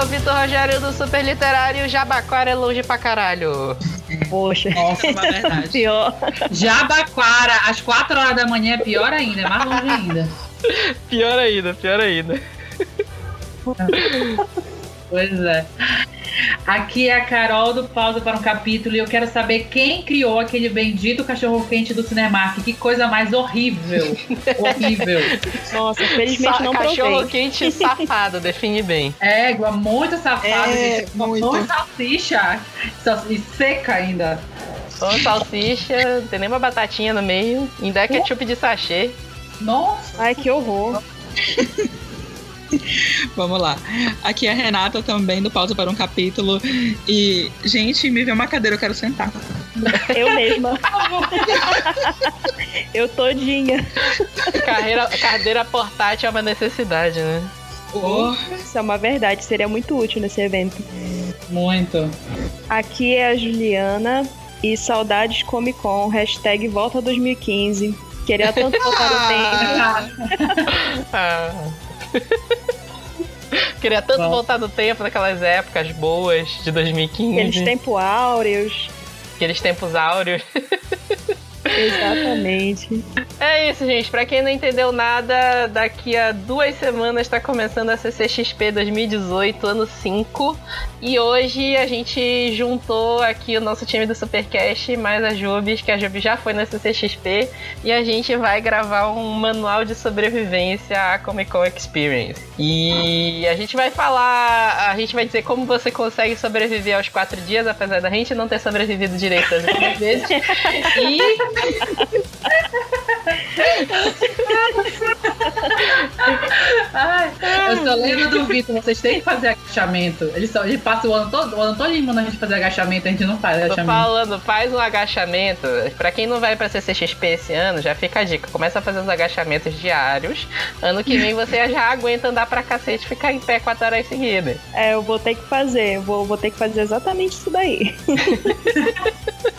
é o Vitor Rogério do Super Literário. Jabaquara é longe pra caralho. Poxa. Nossa, é verdade. Pior. Jabaquara, às 4 horas da manhã é pior ainda, é mais longe ainda. Pior ainda, pior ainda. Pois é. Aqui é a Carol do Pausa para um Capítulo e eu quero saber quem criou aquele bendito cachorro-quente do Cinemark. Que coisa mais horrível. horrível. Nossa, felizmente Sa- não Cachorro provei. quente safado, define bem. Égua, muito safado, É, gente. Muito. salsicha. Sal- E seca ainda. Só salsicha, não tem nem uma batatinha no meio. Ainda é ketchup de sachê. Nossa. Ai, que horror. Vamos lá. Aqui é a Renata também, do Pausa para um Capítulo. E, gente, me vê uma cadeira, eu quero sentar. Eu mesma. Eu todinha. Carreira, cadeira portátil é uma necessidade, né? Oh, Isso é uma verdade, seria muito útil nesse evento. Muito. Aqui é a Juliana e saudades Comic Con, hashtag volta 2015. Queria tanto voltar no tempo. Ah. Queria tanto Bom. voltar no tempo naquelas épocas boas de 2015. Aqueles tempos áureos. Aqueles tempos áureos. Exatamente. É isso, gente. Pra quem não entendeu nada, daqui a duas semanas tá começando a CCXP 2018, ano 5. E hoje a gente juntou aqui o nosso time do Supercast, mais a Jubes, que a Jubes já foi na CCXP. E a gente vai gravar um manual de sobrevivência à Comic Con Experience. E a gente vai falar, a gente vai dizer como você consegue sobreviver aos quatro dias, apesar da gente não ter sobrevivido direito últimas vezes. E Ai, eu só lembro do Vitor, vocês têm que fazer agachamento. Ele, só, ele passa o ano todo, o ano todo mandando a gente fazer agachamento, a gente não faz Tô agachamento. falando, faz um agachamento. Pra quem não vai pra CCXP esse ano, já fica a dica. Começa a fazer os agachamentos diários. Ano que vem você já aguenta andar pra cacete e ficar em pé 4 horas seguidas. É, eu vou ter que fazer. eu Vou, vou ter que fazer exatamente isso daí.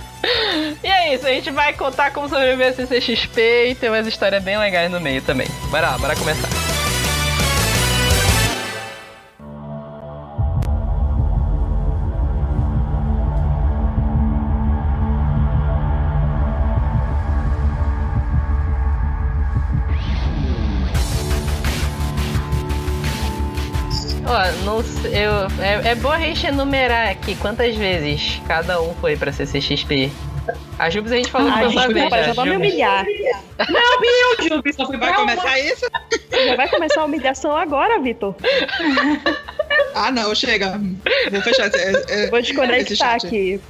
E é isso, a gente vai contar como sobreviver a CCXP e tem umas histórias bem legais no meio também. Bora lá, bora começar. Não sei, eu, é, é bom a gente enumerar aqui quantas vezes cada um foi pra CCXP. A Jubes a gente falou que Ai, foi uma vez já. já vai me Jubes. humilhar. Meu Deus, só fui vai começar isso? Já vai começar a humilhação agora, Vitor. Ah, não, chega. Vou fechar esse, é, Vou desconectar aqui.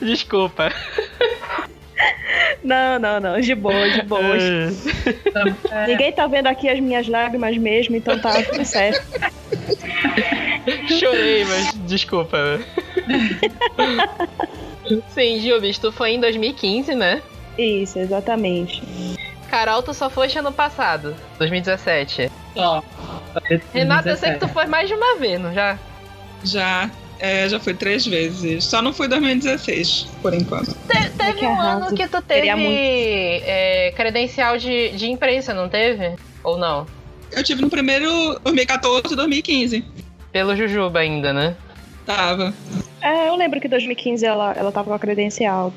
Desculpa. Não, não, não. De boa, de boa. É, Ninguém tá vendo aqui as minhas lágrimas mesmo, então tá tudo certo. Chorei, mas desculpa. Sim, Jubes, tu foi em 2015, né? Isso, exatamente. Carol, tu só foste ano passado, 2017. só. Renata, eu sei que tu foi mais de uma vez, não já? Já, é, já fui três vezes. Só não fui em 2016, por enquanto. Te- teve que um arraso. ano que tu teve é, credencial de, de imprensa, não teve? Ou não? Eu tive no primeiro 2014 e 2015. Pelo Jujuba ainda, né? Tava. É, eu lembro que em 2015 ela, ela tava com a credencial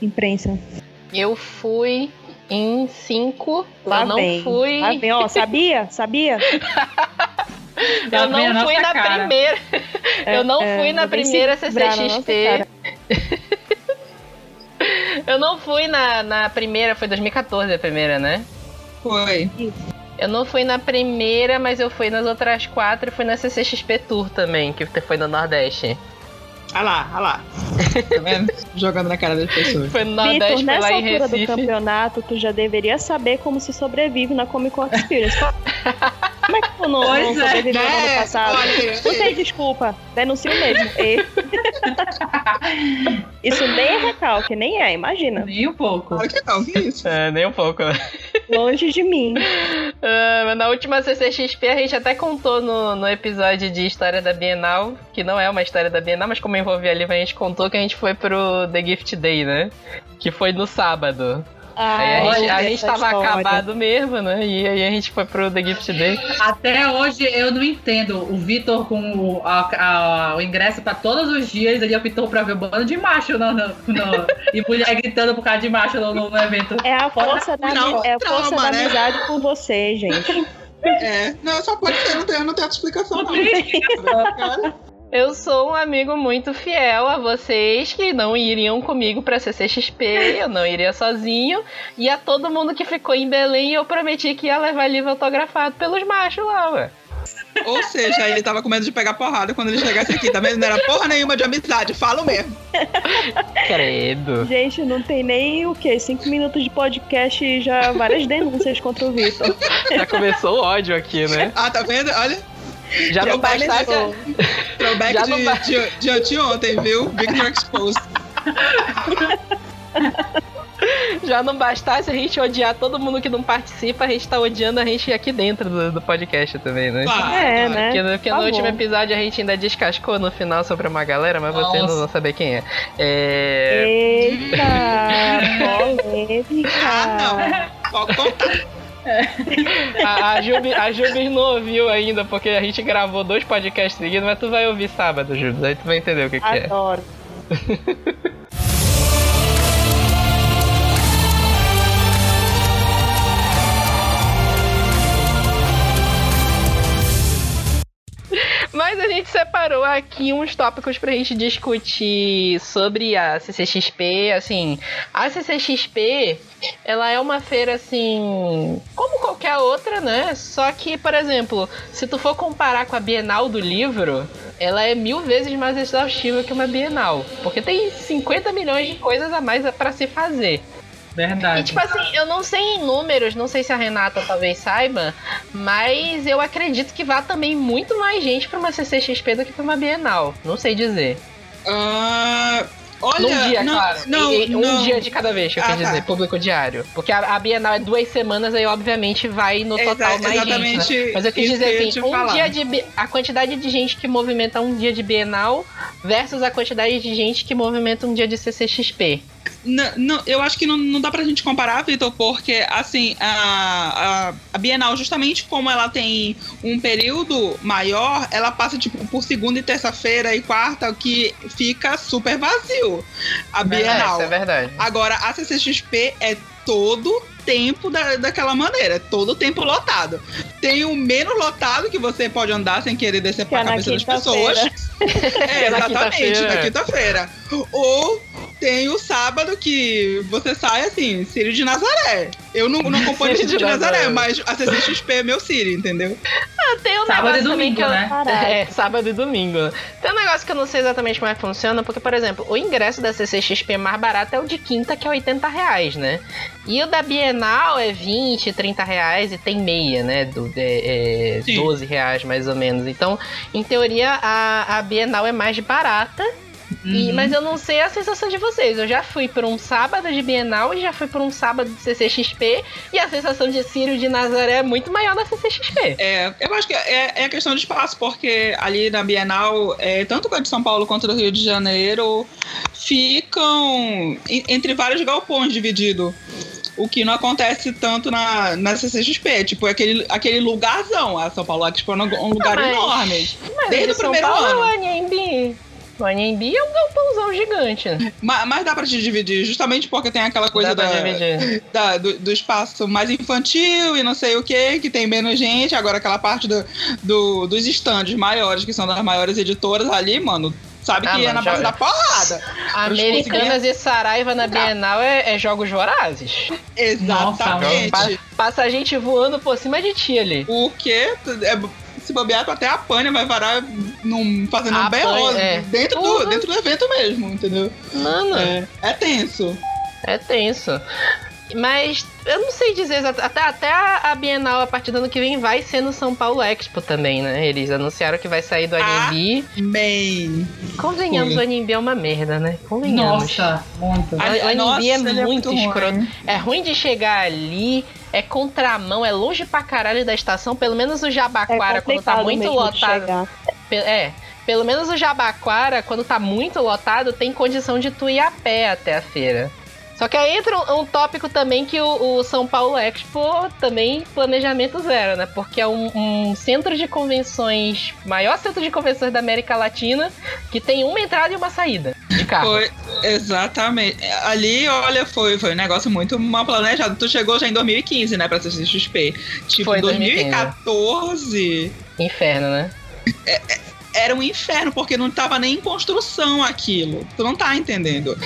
imprensa. Eu fui em 5. Lá eu não vem. fui. Lá vem, ó, sabia? Sabia? Eu a não fui na cara. primeira. Eu não É, fui na primeira CCXP. Eu não fui na, na primeira, foi 2014 a primeira, né? Foi. Eu não fui na primeira, mas eu fui nas outras quatro e fui na CCXP Tour também, que foi no Nordeste. Ah lá, ah lá. Tá vendo? Jogando na cara das pessoas. Foi no Vitor, Nordeste, foi nessa lá em altura do Recife. campeonato, tu já deveria saber como se sobrevive na Comic Con Experience. Como é que tu não, Pois não é, sobreviveu no ano É, passado? olha, Não tem desculpa. Denuncio mesmo. E- Isso nem é recalque, nem é, imagina. Nem um pouco. Claro que não, que isso? É, nem um pouco, né? Longe de mim. Mas na última CCXP a gente até contou no, no episódio de História da Bienal, que não é uma história da Bienal, mas como envolvia a Liva, a gente contou que a gente foi pro The Gift Day, né? Que foi no sábado. Aí a gente, a gente tava história. acabado mesmo, né? E aí a gente foi pro The Gift Day. Até hoje eu não entendo. O Vitor com o, a- a- o ingresso pra todos os dias, ele optou pra ver o bando de macho no, no- no- e mulher gritando por causa de macho no, no- evento. É a força da, Não, é a força trauma, da né? amizade por você, gente. É, não, só pode ser, não tem, não tem outra explicação, não. Cara, Eu sou um amigo muito fiel a vocês que não iriam comigo pra CCXP, eu não iria sozinho. E a todo mundo que ficou em Belém, eu prometi que ia levar livro autografado pelos machos lá, ué. Ou seja, ele tava com medo de pegar porrada quando ele chegasse aqui, tá vendo? Não era porra nenhuma de amizade, falo mesmo. Credo. Gente, não tem nem o quê? Cinco minutos de podcast e já várias denúncias contra o Vitor. Já começou o ódio aqui, né? Ah, tá vendo? Olha, Já não bastasse. throwback Já não de, ba- de, de anteontem, viu? Victor Exposed. Já não bastasse a gente odiar todo mundo que não participa, a gente tá odiando a gente aqui dentro do, do podcast também, né? Claro, É, claro. né? Porque, no- porque Tá no último bom. episódio a gente ainda descascou no final sobre uma galera, mas vocês não Nossa. vão saber quem é. É. Eita, polêmica. Ah, não. Pode contar. A, a, Jubi, a não ouviu ainda, porque a gente gravou dois podcasts seguidos, mas tu vai ouvir sábado, Jubis, aí tu vai entender o que, que é. Adoro. Mas a gente separou aqui uns tópicos pra gente discutir sobre a CCXP. Assim, a CCXP, ela é uma feira assim, como qualquer outra, né? Só que, por exemplo, se tu for comparar com a Bienal do livro, ela é mil vezes mais exaustiva que uma Bienal. Porque tem 50 milhões de coisas a mais pra se fazer. E Verdade. tipo assim, eu não sei em números, não sei se a Renata talvez saiba, mas eu acredito que vá também muito mais gente pra uma CCXP do que pra uma Bienal. Não sei dizer. Ah, olha, Num dia, não, claro. Não, E- e um não. dia de cada vez, que eu Ah, quis dizer, tá. público diário. Porque a, a Bienal é duas semanas, aí obviamente vai no Exa- total mais exatamente gente. Né? Mas eu quis dizer que eu ia assim, um falar. dia de. A quantidade de gente que movimenta um dia de Bienal versus a quantidade de gente que movimenta um dia de CCXP. Não, não, eu acho que não, não dá pra gente comparar, Vitor, porque, assim, a, a, a Bienal, justamente como ela tem um período maior, ela passa, tipo, por segunda e terça-feira e quarta, que fica super vazio. A Bienal. É, isso é verdade. Agora, a CCXP é todo tempo da, daquela maneira, é todo tempo lotado. Tem o menos lotado que você pode andar sem querer descer Que é pra na cabeça das pessoas. É, Na exatamente, na quinta-feira. Ou tem o sábado que você sai assim, Sírio de Nazaré. Eu não, não acompanho o Sírio Sírio de de Nazaré, Nazaré. mas a CCXP é meu Sírio, entendeu? Tem um Sábado e domingo, eu... né? É, sábado e domingo. Tem um negócio que eu não sei exatamente como é que funciona, porque, por exemplo, o ingresso da CCXP mais barato é o de quinta, que é 80 reais, né? E o da Bienal é 20, 30 reais e tem meia, né? Do, é, é, Sim. 12 reais mais ou menos. Então, em teoria, a, a Bienal é mais barata. E- Uhum. mas eu não sei a sensação de vocês. Eu já fui por um sábado de Bienal e já fui por um sábado de CCXP. E a sensação de Círio de Nazaré é muito maior na CCXP. É, eu acho que é, é questão de espaço, porque ali na Bienal, é, tanto a de São Paulo quanto do Rio de Janeiro, ficam en- entre vários galpões dividido. O que não acontece tanto na, na CCXP. Tipo, é aquele, aquele lugarzão. A São Paulo Expo é um um lugar mas- enorme. Mas Desde o São primeiro Paulo ano. é o Anhembi. O Anhembi é um galpãozão gigante. Mas, mas dá pra te dividir, justamente porque tem aquela coisa da, da- do, do espaço mais infantil e não sei o que, que tem menos gente. Agora aquela parte do, do- dos estandes maiores, que são das maiores editoras ali, mano, sabe Ah, que é na base já- da porrada. Americanas e Saraiva na Bienal é, é jogos vorazes. Exatamente. Pa- Passa a gente voando por cima de ti ali. O quê? É, se bobear, tu até apanha, vai varar num, fazendo um berro é. dentro, do, dentro do evento mesmo, entendeu? Mano, É, é tenso. é tenso. Mas eu não sei dizer. Até, até a Bienal, a partir do ano que vem, vai ser no São Paulo Expo também, né? Eles anunciaram que vai sair do Ah. Anhembi. Bem. Convenhamos, Foi. o Anhembi é uma merda, né? Convenhamos. Nossa, muito. A- Ai, a nossa, Anhembi é ele é muito muito escroto. ruim. É ruim de chegar ali, é contramão, é longe pra caralho da estação. Pelo menos o É Jabaquara, quando tá muito lotado. É, pelo menos o Jabaquara, quando tá muito lotado, tem condição de tu ir a pé até a feira. Só que aí entra um, um tópico também que o, o, São Paulo Expo também planejamento zero, né? Porque é um, um, centro de convenções, maior centro de convenções da América Latina, que tem uma entrada e uma saída de carro. Foi, exatamente. Ali, olha, foi, foi um negócio muito mal planejado. Tu chegou já em 2015, né, pra CCXP. Tipo, foi 2014. Inferno, né? É, é, era um inferno, porque não estava nem em construção aquilo. Tu não tá entendendo.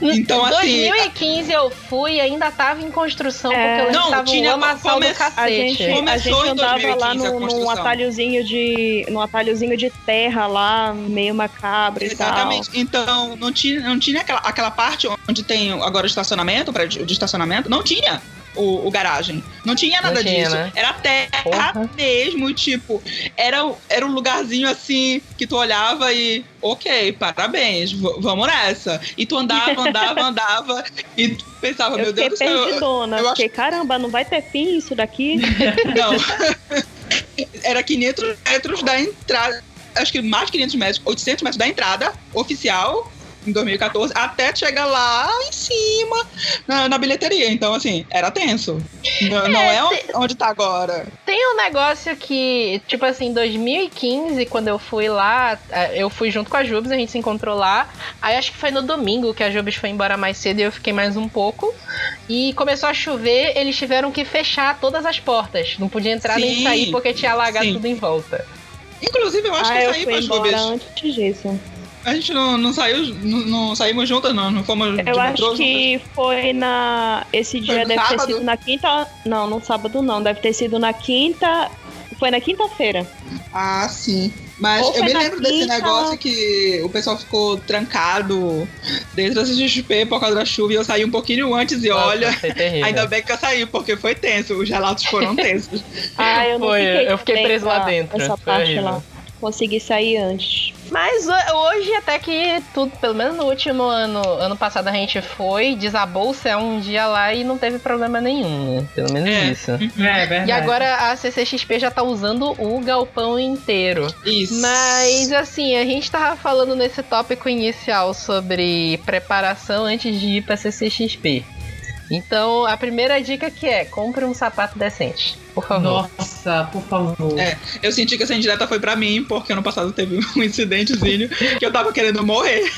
Então, assim. Em 2015 eu fui e ainda tava em construção, é, porque eles não, estavam tinha, lamaçal come, do cacete. A gente, a gente andava lá no, num atalhozinho de. num atalhozinho de terra lá, meio macabro Exatamente. Então, não tinha, não tinha aquela, aquela parte onde tem agora o estacionamento, para de estacionamento, não tinha o, o garagem. Não tinha nada Não tinha, disso. Né? Era terra Porra. mesmo, tipo, era, era um lugarzinho assim que tu olhava e, ok, parabéns, vamos nessa. E tu andava, andava, andava e tu pensava, eu meu Deus do céu. Perdidona, eu, eu fiquei, acho... caramba, não vai ter fim isso daqui? Não. era 500 metros da entrada acho que mais de 500 metros, 800 metros da entrada oficial em 2014, até chegar lá em cima na, na bilheteria. Então, assim, era tenso. Não é, não é onde, onde tá agora. Tem um negócio que, tipo assim, em 2015, quando eu fui lá, é, eu fui junto com a Jubes, a gente se encontrou lá. Aí acho que foi no domingo que a Jubes foi embora mais cedo e eu fiquei mais um pouco. E começou a chover, eles tiveram que fechar todas as portas. Não podia entrar sim, nem sair porque tinha alagado sim. tudo em volta. Inclusive, eu acho ah, que eu saí fui embora antes disso. A gente não, não saiu, não, não, saímos juntas, não. Não fomos Eu acho que juntas. foi na. Esse dia foi deve sábado? ter sido na quinta. Não, no sábado não. Deve ter sido na quinta. Foi na quinta-feira. Ah, sim. Mas Ou eu me lembro quinta... desse negócio que o pessoal ficou trancado dentro da CXP por causa da chuva e eu saí um pouquinho antes e Nossa, olha, ainda bem que eu saí, porque foi tenso, os relatos foram tensos. ah, eu não foi, fiquei eu fiquei preso lá dentro. Essa parte horrível. lá consegui sair antes. Mas hoje, até que tudo, pelo menos no último ano, ano passado a gente foi, desabou o céu um dia lá e não teve problema nenhum, né? Pelo menos é. isso. É, verdade. E agora a CCXP já tá usando o galpão inteiro. Isso. Mas, assim, a gente tava falando nesse tópico inicial sobre preparação antes de ir pra CCXP. Então, a primeira dica que é, compre um sapato decente. Por favor. Nossa, por favor. É, eu senti que essa indireta foi pra mim, porque ano passado teve um incidentezinho que eu tava querendo morrer.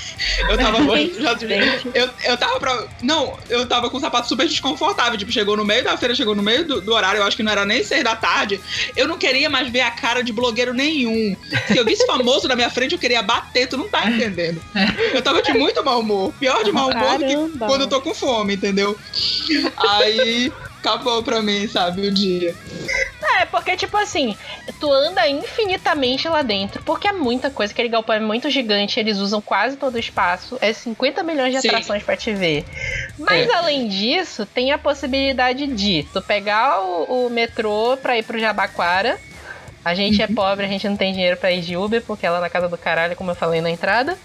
Eu tava. eu, eu tava pra. Não, eu tava com um sapato super desconfortável. Tipo, chegou no meio da feira, chegou no meio do, do, horário, eu acho que não era nem seis da tarde. Eu não queria mais ver a cara de blogueiro nenhum. Se eu visse famoso na minha frente, eu queria bater, tu não tá entendendo. Eu tava de muito mau humor. Pior de mau humor do que quando eu tô com fome, entendeu? Aí acabou pra mim, sabe, o dia. É, porque, tipo assim, tu anda infinitamente lá dentro, porque é muita coisa, aquele galpão é muito gigante, eles usam quase todo o espaço, é 50 milhões de Sim. atrações para te ver. Mas é. além disso, tem a possibilidade de tu pegar o, o metrô pra ir pro Jabaquara, a gente é uhum. é pobre, a gente não tem dinheiro para ir de Uber, porque é lá na casa do caralho, como eu falei na entrada.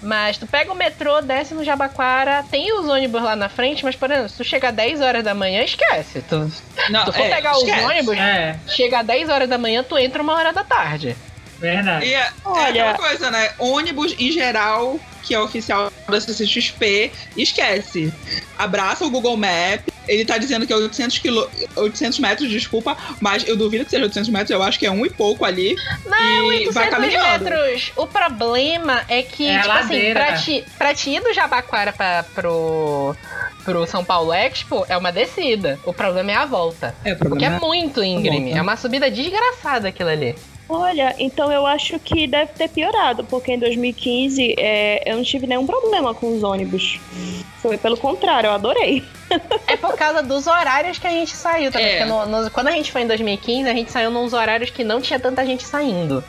Mas tu pega o metrô, desce no Jabaquara, tem os ônibus lá na frente, mas, por exemplo, se tu chegar 10 horas da manhã, esquece. Tu, não, tu for é, pegar esquece. os ônibus, é. chega 10 horas da manhã, tu entra uma hora da tarde. Verdade. E é, Olha... é aquela coisa, né? Ônibus, em geral, que é oficial da CCXP, esquece. Abraça o Google Maps. Ele tá dizendo que é 800, quilô, 800 metros, desculpa, mas eu duvido que seja 800 metros, eu acho que é um e pouco ali. Não, e 800 vai caminhando. metros. O problema é que, é tipo assim, pra te, pra te ir do Jabaquara pra, pro, pro São Paulo Expo, é uma descida. O problema é a volta. É, porque é, é muito íngreme. É uma subida desgraçada aquilo ali. Olha, então eu acho que deve ter piorado, porque em 2015 é, eu não tive nenhum problema com os ônibus. Foi pelo contrário, eu adorei. É por causa dos horários que a gente saiu também. É. No, no, quando a gente foi em 2015, a gente saiu nos horários que não tinha tanta gente saindo.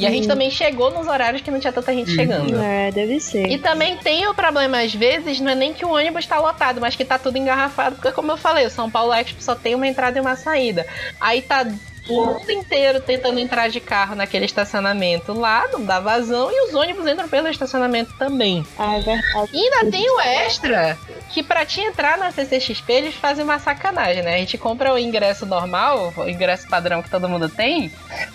E a gente uhum. também chegou nos horários que não tinha tanta gente uhum. chegando. É, deve ser. E também tem o problema, às vezes, não é nem que o ônibus está lotado, mas que tá tudo engarrafado, porque como eu falei, o São Paulo Expo só tem uma entrada e uma saída. Aí tá o mundo inteiro tentando entrar de carro naquele estacionamento lá, não dá vazão, e os ônibus entram pelo estacionamento também. Ah, é verdade. E ainda tem o extra, que para te entrar na CCXP eles fazem uma sacanagem, né? A gente compra o ingresso normal, o ingresso padrão que todo mundo tem,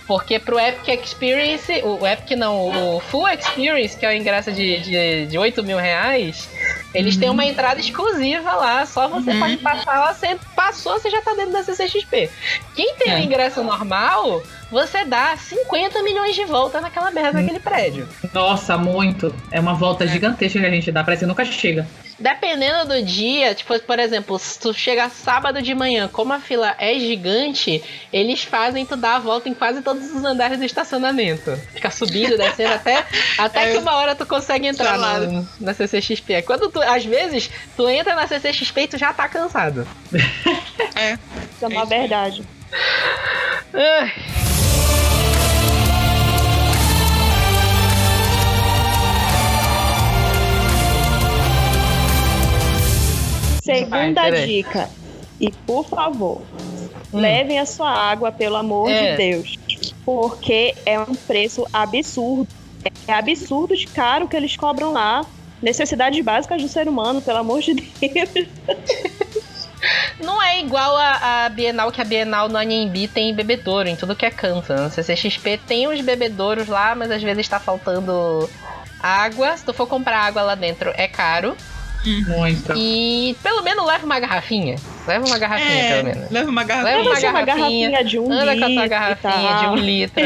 porque pro Epic Experience, o Epic não, o Full Experience, que é o ingresso de, de, de 8 mil reais, Eles têm uma entrada exclusiva lá, só você Uhum. pode passar lá, você passou, você já tá dentro da CCXP. Quem tem o É. ingresso normal, você dá 50 milhões de volta naquela merda daquele prédio. Nossa, muito. É uma volta gigantesca que a gente dá, parece que nunca chega. Dependendo do dia, tipo, por exemplo, se tu chega sábado de manhã, como a fila é gigante, eles fazem tu dar a volta em quase todos os andares do estacionamento. Fica subindo, descendo, até, até É. que uma hora tu consegue entrar Claro. no- na CCXP. Quando tu, às vezes, tu entra na CCXP e tu já tá cansado. É. Isso é uma verdade. Ai. Segunda Vai, peraí. dica. E por favor, Hum. levem a sua água, pelo amor É. de Deus. Porque é um preço absurdo. É absurdo de caro que eles cobram lá. Necessidades básicas do ser humano, pelo amor de Deus. Não é igual a, a Bienal, que a Bienal no Anhembi tem bebedouro em tudo que é canto. No CCXP tem uns bebedouros lá, mas às vezes tá faltando água. Se tu for comprar água lá dentro, é caro. Muito. E pelo menos leva uma garrafinha. Leva uma garrafinha, É, pelo menos. leva uma garrafa. Leva uma ser uma garrafinha, garrafinha de um Anda litro. com a tua garrafinha de um litro.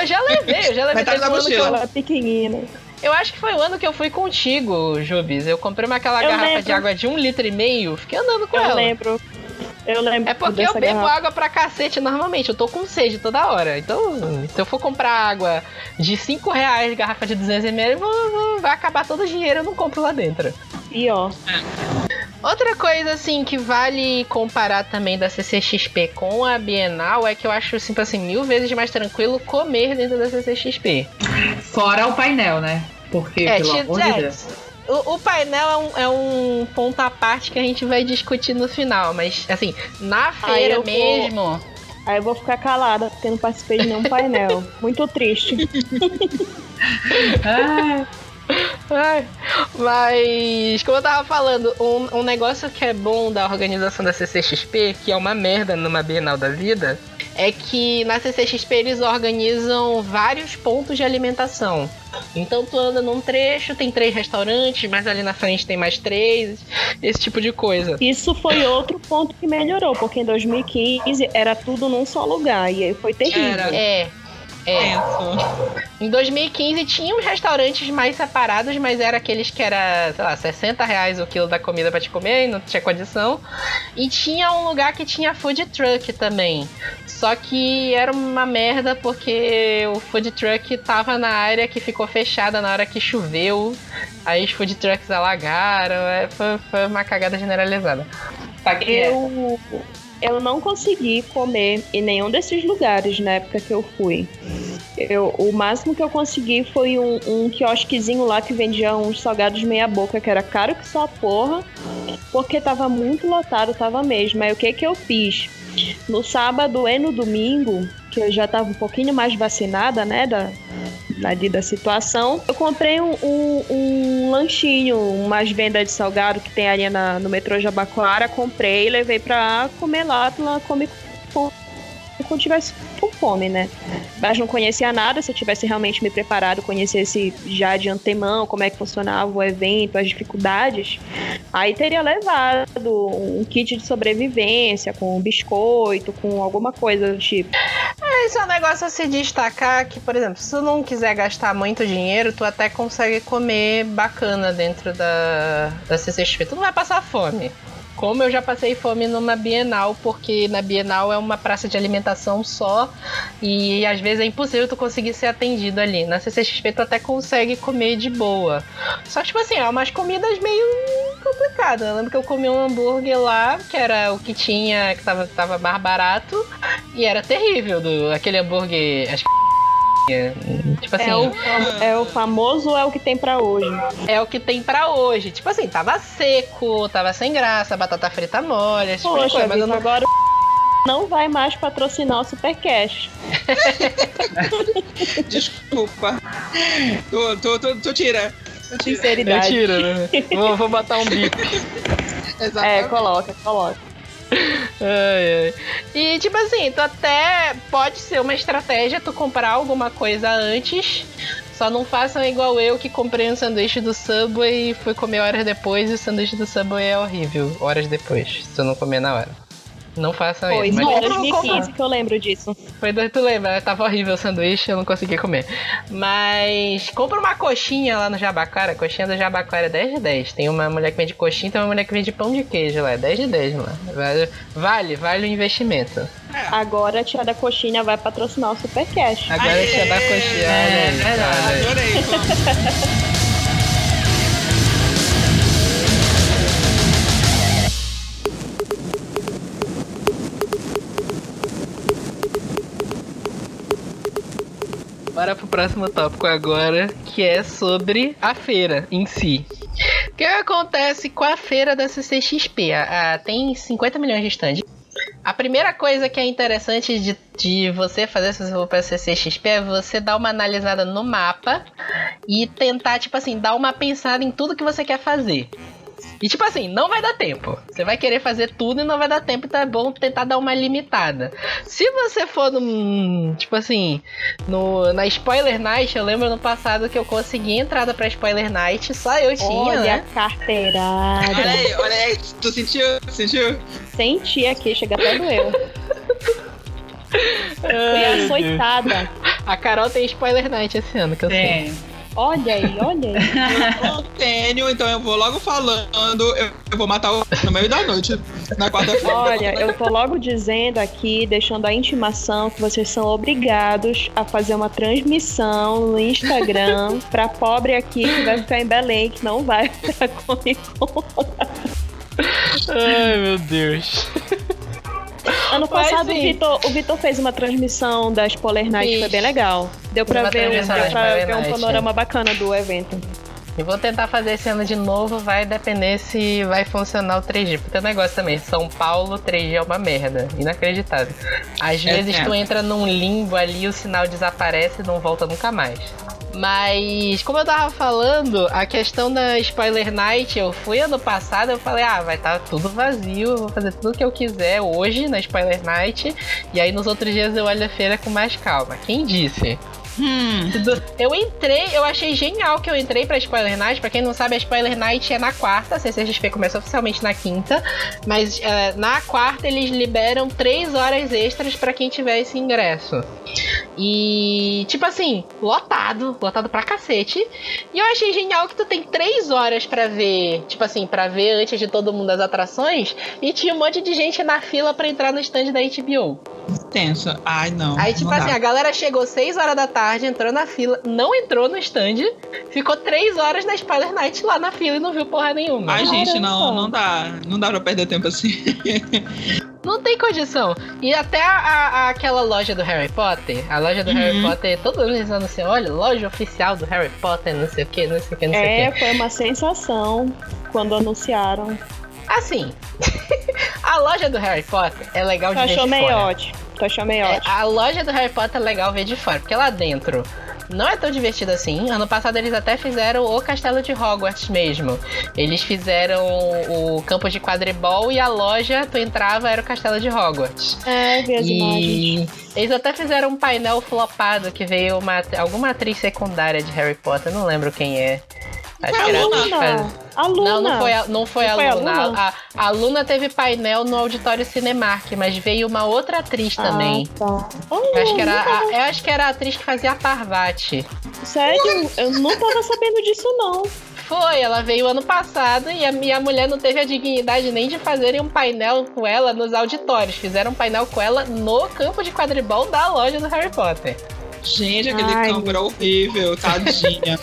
eu já levei, eu já levei. Vai estar Teve na eu, mochila. É pequenina. eu acho que foi o ano que eu fui contigo, Jubis. Eu comprei uma aquela Eu garrafa lembro. de água de um litro e meio, fiquei andando com Eu ela. lembro. Eu lembro É porque eu bebo garrafa. água pra cacete normalmente, eu tô com sede toda hora. Então, se eu for comprar água de 5 reais, garrafa de 200ml, vou, vou- vai acabar todo o dinheiro, eu não compro lá dentro. Pior. Outra coisa, assim, que vale comparar também da CCXP com a Bienal é que eu acho, assim, assim mil vezes mais tranquilo comer dentro da CCXP. Fora o painel, né? Porque, É, pelo amor de é, Deus. O, o painel é um, é um ponto à parte que a gente vai discutir no final, mas, assim, na feira eu vou- mesmo... Aí eu vou ficar calada, porque não participei de nenhum painel. Muito triste. Ah, mas, como eu tava falando, um, um negócio que é bom da organização da CCXP, que é uma merda numa Bienal da Vida, é que na CCXP eles organizam vários pontos de alimentação. Então tu anda num trecho, tem três restaurantes, mas ali na frente tem mais três, esse tipo de coisa. Isso foi outro ponto que melhorou, porque em 2015 era tudo num só lugar. E aí foi terrível. Era. É. É. Em 2015 tinha uns restaurantes mais separados, mas era aqueles que era, sei lá, 60 reais o quilo da comida pra te comer e não tinha condição. E tinha um lugar que tinha food truck também. Só que era uma merda porque o food truck tava na área que ficou fechada na hora que choveu. Aí os food trucks alagaram. é, foi, foi uma cagada generalizada. tá aqui. é. Eu, eu não consegui comer em nenhum desses lugares na época que eu fui. Eu, o máximo que eu consegui foi um, um quiosquezinho lá que vendia uns salgados meia boca, que era caro que só porra, porque tava muito lotado, tava mesmo. Aí o que que eu fiz? No sábado e no domingo, que eu já tava um pouquinho mais vacinada, né, da, da, da situação, eu comprei um, um, um lanchinho, umas vendas de salgado que tem ali na, no metrô Jabaquara, comprei e levei pra comer lá, lá comer com quando tivesse com fome, né? Mas não conhecia nada, se eu tivesse realmente me preparado, conhecesse já de antemão como é que funcionava o evento, as dificuldades, aí teria levado um kit de sobrevivência, com biscoito, com alguma coisa do tipo. Esse é um negócio a se destacar que, por exemplo, se tu não quiser gastar muito dinheiro, tu até consegue comer bacana dentro da, da CCXP. Tu não vai passar fome. Como eu já passei fome numa Bienal, porque na Bienal é uma praça de alimentação só e às vezes é impossível tu conseguir ser atendido ali. Na CCXP tu até consegue comer de boa. Só que, tipo assim, é umas comidas meio complicadas. Eu lembro que eu comi um hambúrguer lá, que era o que tinha, que tava, tava mais barato, e era terrível, do, aquele hambúrguer. Acho que. Tipo assim, É o, fam- é o famoso é o que tem pra hoje. é o que tem pra hoje. Tipo assim, tava seco, tava sem graça, batata frita mole, esse tipo de Poxa, coisa. Mas eu não, agora o não vai mais patrocinar o Supercast. Desculpa. Tu, tu, tu, tu tira. Sinceridade. Mentira, né? vou, vou botar um bip. Exatamente. É, coloca, coloca. Ai, ai. E tipo assim, tu até pode ser uma estratégia tu comprar alguma coisa antes. Só não façam igual eu que comprei um sanduíche do Subway e fui comer horas depois e o sanduíche do Subway é horrível horas depois, se eu não comer na hora. Não façam isso. foi 2015 que eu lembro disso. foi, do- tu lembra? Tava horrível o sanduíche, eu não consegui comer. Mas compra uma coxinha lá no Jabaquara. A coxinha do Jabaquara é 10 de 10. Tem uma mulher que vende coxinha, tem uma mulher que vende pão de queijo lá. É 10 de 10 lá. Vale, vale, vale o investimento. Agora a tia da coxinha vai patrocinar o Supercast. Agora Aê! deixa eu dar coxinha. Olha aí, verdade. olha aí. Adorei. Vamos. Bora pro próximo tópico agora, que é sobre a feira em si. O que acontece com a feira da CCXP? A- a- tem 50 milhões de stands. A primeira coisa que é interessante de, de você fazer se você for pra CCXP é você dar uma analisada no mapa e tentar, tipo assim, dar uma pensada em tudo que você quer fazer. E tipo assim, não vai dar tempo. Você vai querer fazer tudo e não vai dar tempo, então é bom tentar dar uma limitada. Se você for num. Tipo assim, no, na Spoiler Night, eu lembro no passado que eu consegui entrada pra Spoiler Night, só eu tinha, Olha né? a carteirada. Olha aí, olha aí. Tu sentiu? Sentiu? Senti aqui, chega até doeu. Fui açoitada. A Carol tem Spoiler Night esse ano, que eu sei. Olha aí, olha aí. Eu não tenho, então eu vou logo falando. Eu, eu vou matar o no meio da noite. Na quarta-feira. Olha, eu tô logo dizendo aqui, deixando a intimação que vocês são obrigados a fazer uma transmissão no Instagram pra pobre aqui que vai ficar em Belém, que não vai pra Comic. Ai, meu Deus. Ano passado o. Vitor, o Vitor fez uma transmissão da Spoiler Night, Fiz. foi bem legal. Deu pra Uma ver, um, deu pra ver um Night, panorama bacana do evento. E vou tentar fazer esse ano de novo, vai depender se vai funcionar o 3G. Porque tem um negócio também, São Paulo 3G é uma merda, inacreditável. Às É vezes tu entra num limbo ali, o sinal desaparece e não volta nunca mais. Mas, como eu tava falando, a questão da Spoiler Night, eu fui ano passado, eu falei, ah, vai estar tudo vazio, eu vou fazer tudo que eu quiser hoje na Spoiler Night. E aí nos outros dias eu olho a feira com mais calma. Quem disse? Hum. Eu entrei, eu achei genial que eu entrei pra Spoiler Night. Pra quem não sabe, a Spoiler Night é na quarta, a CCXP começa oficialmente na quinta. Mas eh, na quarta eles liberam três horas extras pra quem tiver esse ingresso. E, tipo assim, lotado, lotado pra cacete. E eu achei genial que tu tem três horas pra ver, tipo assim, pra ver antes de todo mundo as atrações. E tinha um monte de gente na fila pra entrar no stand da HBO. Tenso. Ai, não. Aí, tipo não assim, dá. a galera chegou 6 horas da tarde, entrou na fila, não entrou no stand, ficou 3 horas na Spoiler Night lá na fila e não viu porra nenhuma. Ai, gente, não, não dá. Não dá pra perder tempo assim. Não tem condição. E até a, a- aquela loja do Harry Potter, a loja do Uhum. Harry Potter, todo ano eles anunciam, olha, loja oficial do Harry Potter, não sei o que, não sei o que, não sei o É, que. foi uma sensação quando anunciaram. Assim, a loja do Harry Potter é legal de ver achou de meio fora. Ótimo. Tu achou meio É, ótimo. a loja do Harry Potter é legal ver de fora, porque lá dentro não é tão divertido assim. Ano passado eles até fizeram o castelo de Hogwarts mesmo. Eles fizeram o campo de quadribol e a loja, tu entrava, era o castelo de Hogwarts. É, vi as imagens. Eles até fizeram um painel flopado que veio uma, alguma atriz secundária de Harry Potter, não lembro quem é. Acho Foi que era a a Luna. atriz que faz- Luna. A Luna. não, não foi a, não foi Não a foi a Luna. Luna? A, a, a Luna teve painel no Auditório Cinemark, mas veio uma outra atriz também. Ah, tá. Eu acho, que era, eu acho que era a atriz que fazia a Parvati. Sério? Eu não tava sabendo disso, não. Foi, ela veio ano passado e a minha mulher não teve a dignidade nem de fazerem um painel com ela nos auditórios. Fizeram um painel com ela no campo de quadribol da loja do Harry Potter. Gente, aquele Ai, campo era horrível, tadinha.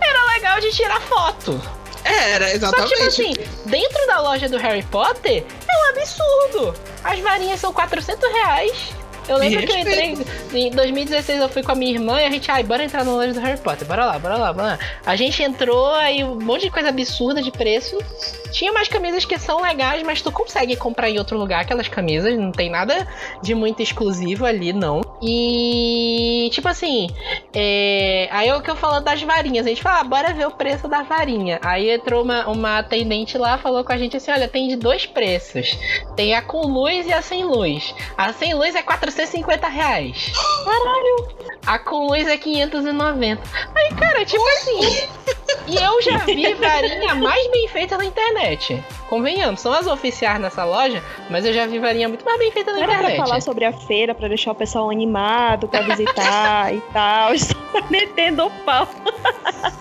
Era legal de tirar foto. Era, Só que, exatamente. tipo assim, dentro da loja do Harry Potter é um absurdo. As varinhas são 400 reais. Eu Me lembro que eu entrei em 2016, eu fui com a minha irmã e a gente, ai, bora entrar na loja do Harry Potter, bora lá, bora lá, bora lá. A gente entrou, aí um monte de coisa absurda de preço. Tinha umas camisas que são legais, mas tu consegue comprar em outro lugar aquelas camisas, não tem nada de muito exclusivo ali, não. E, tipo assim, é, aí é o que eu falo das varinhas. A gente fala, ah, bora ver o preço da varinha. Aí entrou uma, uma atendente lá, falou com a gente assim: olha, tem de dois preços. Tem a com luz e a sem luz. A sem luz é 400 ser 50 reais. Caralho! A com luz é 590. Aí, cara, tipo assim. E eu já vi varinha mais bem feita na internet. Convenhamos, são as oficiais nessa loja, mas eu já vi varinha muito mais bem feita na Era internet. pra falar sobre a feira, pra deixar o pessoal animado pra visitar e tal. Tá metendo o pau.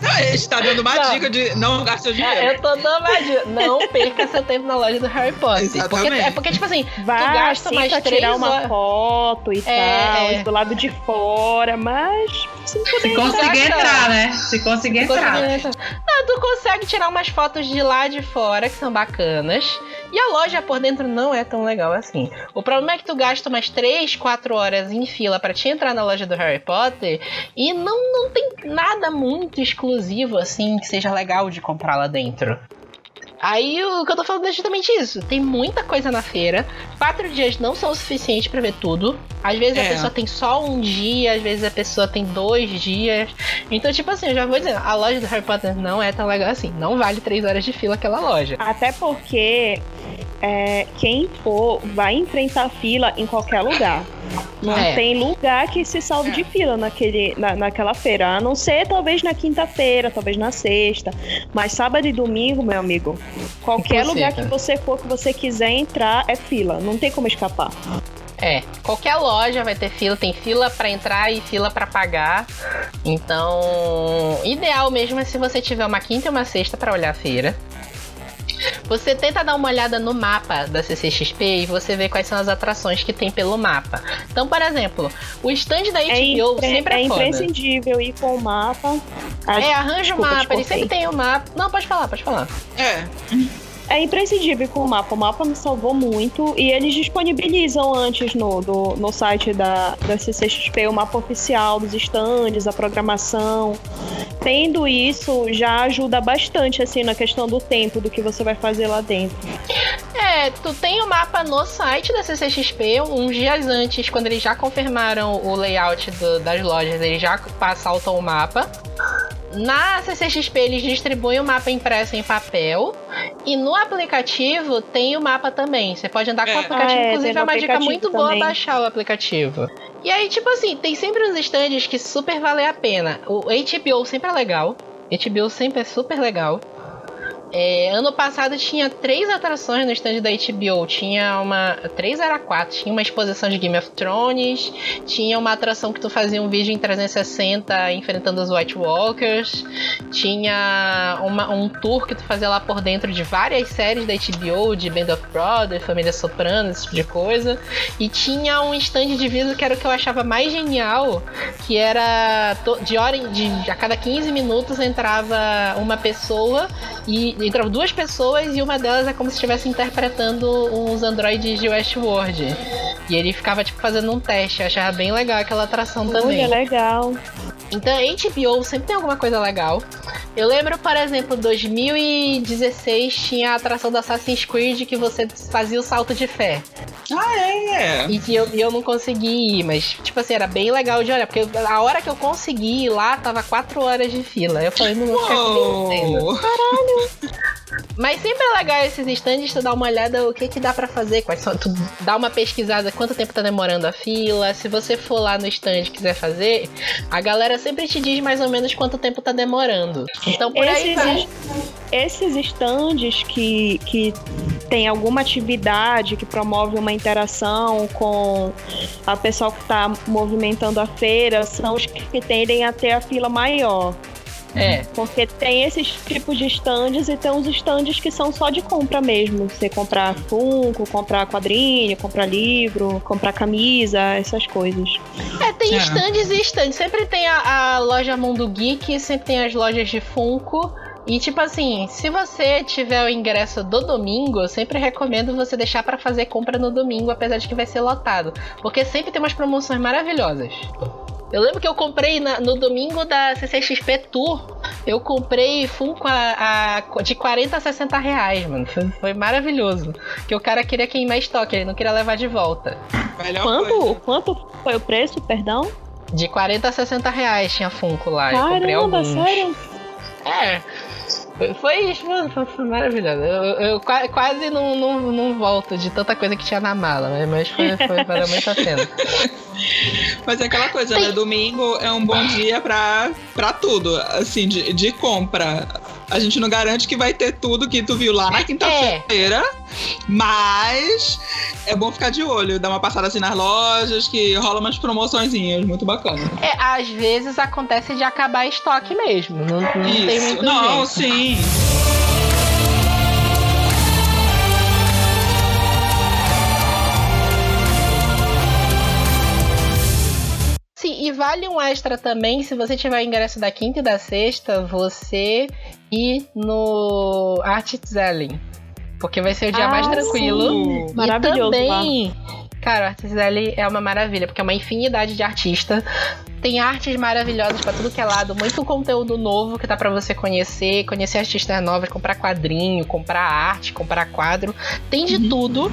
Ah, a gente tá dando uma Não. dica de não gastar seu dinheiro. É, eu tô dando uma dica. Não perca seu tempo na loja do Harry Potter. Porque, Exatamente. é porque, tipo assim, Vai gasta assim mais pra três tirar uma horas. foto e É, tal, é. do lado de fora, mas se não puder Se conseguir Gasta. entrar, né? Se conseguir entrar. Não, tu consegue tirar umas fotos de lá de fora que são bacanas. E a loja por dentro não é tão legal assim. O problema é que tu gasta umas 3, 4 horas em fila pra te entrar na loja do Harry Potter e não, não tem nada muito exclusivo assim que seja legal de comprar lá dentro. Aí o que eu tô falando é justamente isso. Tem muita coisa na feira. Quatro dias não são o suficiente pra ver tudo. Às vezes a É. pessoa tem só um dia, às vezes a pessoa tem dois dias. Então, tipo assim, eu já vou dizer, a loja do Harry Potter não é tão legal assim. Não vale três horas de fila aquela loja. Até porque é, quem for vai enfrentar fila em qualquer lugar. Não É. tem lugar que se salve de fila naquele, na, naquela feira. A não ser talvez na quinta-feira, talvez na sexta. Mas sábado e domingo, meu amigo, qualquer Impossível. lugar que você for, que você quiser entrar, é fila. Não tem como escapar. É, qualquer loja vai ter fila, tem fila pra entrar e fila pra pagar. Então, ideal mesmo é se você tiver uma quinta e uma sexta pra olhar a feira. Você tenta dar uma olhada no mapa da CCXP e você vê quais são as atrações que tem pelo mapa. Então, por exemplo, o stand da É, HBO impre- sempre é, é foda. imprescindível ir com o mapa. Ah, É, arranja o mapa, ele sempre tem o mapa. Não, pode falar, pode falar. É. É imprescindível com o mapa. O mapa me salvou muito e eles disponibilizam antes no, do- no site da, da CCXP o mapa oficial dos estandes, a programação. Tendo isso, já ajuda bastante assim na questão do tempo do que você vai fazer lá dentro. É, tu tem o mapa no site da CCXP, uns dias antes, quando eles já confirmaram o layout do- das lojas, eles já pa- saltam o mapa. Na CCXP eles distribuem o mapa impresso em papel e no aplicativo tem o mapa também. Você pode andar com o É. aplicativo, Ah, é, inclusive é uma dica muito boa também. baixar o aplicativo. E aí, tipo assim, tem sempre uns stands que super valem a pena. O HBO sempre é legal. HBO sempre é super legal. É, ano passado tinha três atrações no stand da HBO. Tinha uma. Três era quatro. Tinha uma exposição de Game of Thrones. Tinha uma atração que tu fazia um vídeo em 360 enfrentando os White Walkers. Tinha uma- um tour que tu fazia lá por dentro de várias séries da HBO, de Band of Brothers, Família Soprano, esse tipo de coisa. E tinha um stand de vidro que era o que eu achava mais genial, que era de hora em- de a cada 15 minutos entrava uma pessoa e entravam duas pessoas e uma delas é como se estivesse interpretando uns androides de Westworld. E ele ficava tipo fazendo um teste, eu achava bem legal aquela atração também. Olha, legal. Então, HBO sempre tem alguma coisa legal. Eu lembro, por exemplo, 2016 tinha a atração do Assassin's Creed que você fazia o salto de fé. Ah, é. E que eu, e eu não consegui ir, mas, tipo assim, era bem legal de olhar, porque a hora que eu consegui ir lá, tava 4 horas de fila. Eu falei, não vou ficar. Uou. Mas sempre é legal esses stands, tu dá uma olhada o que que dá pra fazer, quais são, tu dá uma pesquisada quanto tempo tá demorando a fila. Se você for lá no stand e quiser fazer, a galera sempre te diz mais ou menos quanto tempo tá demorando. Então por aí Esses, vai. es- esses estandes que, que tem alguma atividade que promove uma interação com a pessoa que está movimentando a feira são os que tendem a ter a fila maior. É, Porque tem esses tipos de estandes e tem uns estandes que são só de compra mesmo. Você comprar Funko, comprar quadrinho, comprar livro, comprar camisa, essas coisas. É, tem É. stands e stands. Sempre tem a, a loja Mundo Geek, sempre tem as lojas de Funko. E tipo assim, se você tiver o ingresso do domingo, eu sempre recomendo você deixar pra fazer compra no domingo, apesar de que vai ser lotado. Porque sempre tem umas promoções maravilhosas. Eu lembro que eu comprei na- no domingo da CCXP Tour. Eu comprei Funko a, a- de 40 a 60 reais, mano. Foi, foi maravilhoso. Que o cara queria queimar estoque, ele não queria levar de volta. Melhor Quanto, coisa. quanto foi o preço, perdão? De 40 a 60 reais tinha Funko lá. eu comprei Caramba, alguns. sério? É. Foi, foi, foi maravilhoso. Eu, eu quase não, não, não volto de tanta coisa que tinha na mala, mas foi, foi valeu muito a pena. Mas é aquela coisa, né? Domingo é um bom dia pra, pra tudo, assim, de, de compra. A gente não garante que vai ter tudo que tu viu lá na quinta-feira, é. mas é bom ficar de olho, dar uma passada assim nas lojas, que rola umas promoçõezinhas, muito bacana. É, às vezes acontece de acabar estoque mesmo. Não, não tem muito Não, jeito. sim. Sim, e vale um extra também, se você tiver ingresso da quinta e da sexta, você ir no Art Zelling. Porque vai ser o dia ah, mais tranquilo. Sim. Maravilhoso. E também, lá. Cara, o Artizelli é uma maravilha, porque é uma infinidade de artistas. Tem artes maravilhosas para tudo que é lado, muito conteúdo novo que tá para você conhecer, conhecer artistas novos, comprar quadrinho, comprar arte, comprar quadro. Tem de uhum. tudo.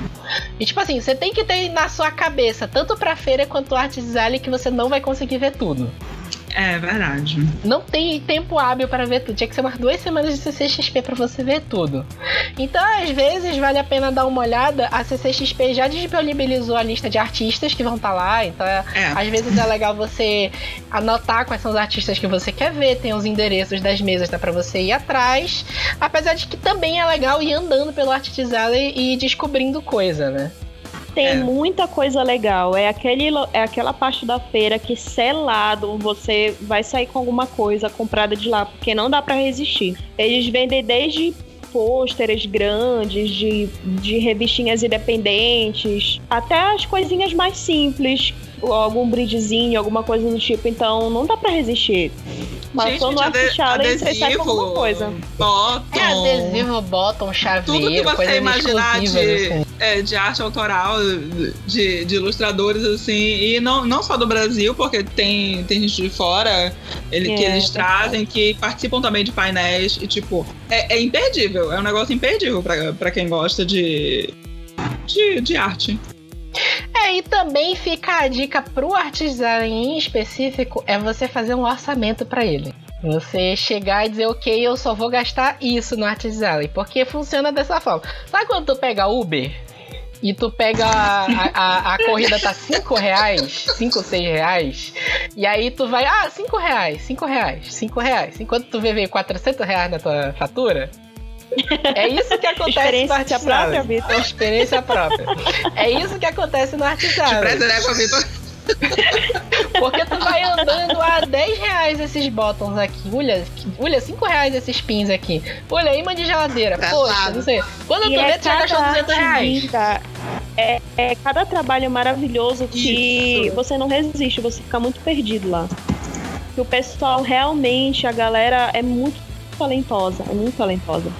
E tipo assim, você tem que ter na sua cabeça, tanto pra feira quanto Artizelli, que você não vai conseguir ver tudo. É verdade. Não tem tempo hábil para ver tudo. Tinha que ser umas duas semanas de CCXP para você ver tudo. Então, às vezes, vale a pena dar uma olhada. A CCXP já disponibilizou a lista de artistas que vão estar tá lá. Então, é. às vezes é legal você anotar quais são os artistas que você quer ver. Tem os endereços das mesas, dá para você ir atrás. Apesar de que também é legal ir andando pelo Art Design e descobrindo coisa, né? Tem é. muita coisa legal. É, aquele, é aquela parte da feira que selado você vai sair com alguma coisa comprada de lá, porque não dá para resistir. Eles vendem desde pôsteres grandes, de, de revistinhas independentes, até as coisinhas mais simples, algum brindezinho, alguma coisa do tipo, então não dá para resistir. Passou gente, no Art Challenge, você sai com alguma coisa. Bottom, é adesivo, bottom, chaveiro, Tudo que você imaginar de, assim. é, de arte autoral, de, de ilustradores, assim, e não, não só do Brasil, porque tem, tem gente de fora ele, é, que eles trazem, que participam também de painéis, e tipo, é, é imperdível, é um negócio imperdível para quem gosta de, de, de arte. É, e também fica a dica pro artesão em específico é você fazer um orçamento para ele. Você chegar e dizer, ok, eu só vou gastar isso no Artisan, porque funciona dessa forma. Sabe quando tu pega Uber e tu pega a, a, a, corrida tá 5 reais, 5 ou 6 reais, e aí tu vai, ah, 5 reais, 5 reais, 5 reais. Enquanto tu vê, vê 400 reais na tua fatura, é isso que acontece no própria, Vitor. Experiência própria. É isso que acontece no Artisano. Te Vitor. Porque tu vai andando a 10 reais esses botões aqui. Olha, olha 5 reais esses pins aqui. Olha, imã de geladeira. Poxa, não sei. Quando tu é vê, tu já gastou 200 reais. É, é cada trabalho maravilhoso que Isso. você não resiste, você fica muito perdido lá. Que o pessoal realmente, a galera é muito talentosa, é muito talentosa.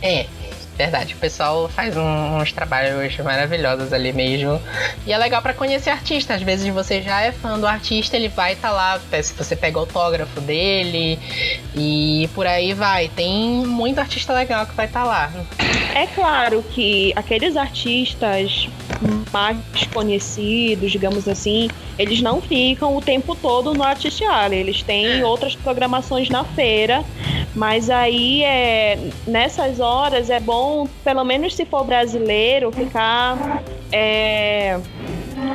É, verdade. O pessoal faz uns trabalhos maravilhosos ali mesmo. E é legal para conhecer artista. Às vezes você já é fã do artista, ele vai estar tá lá, se você pega o autógrafo dele e por aí vai. Tem muito artista legal que vai estar tá lá. É claro que aqueles artistas mais conhecidos, digamos assim, eles não ficam o tempo todo no Artist Alley. Eles têm é. outras programações na feira, mas aí é nessas horas é bom, pelo menos se for brasileiro, ficar é,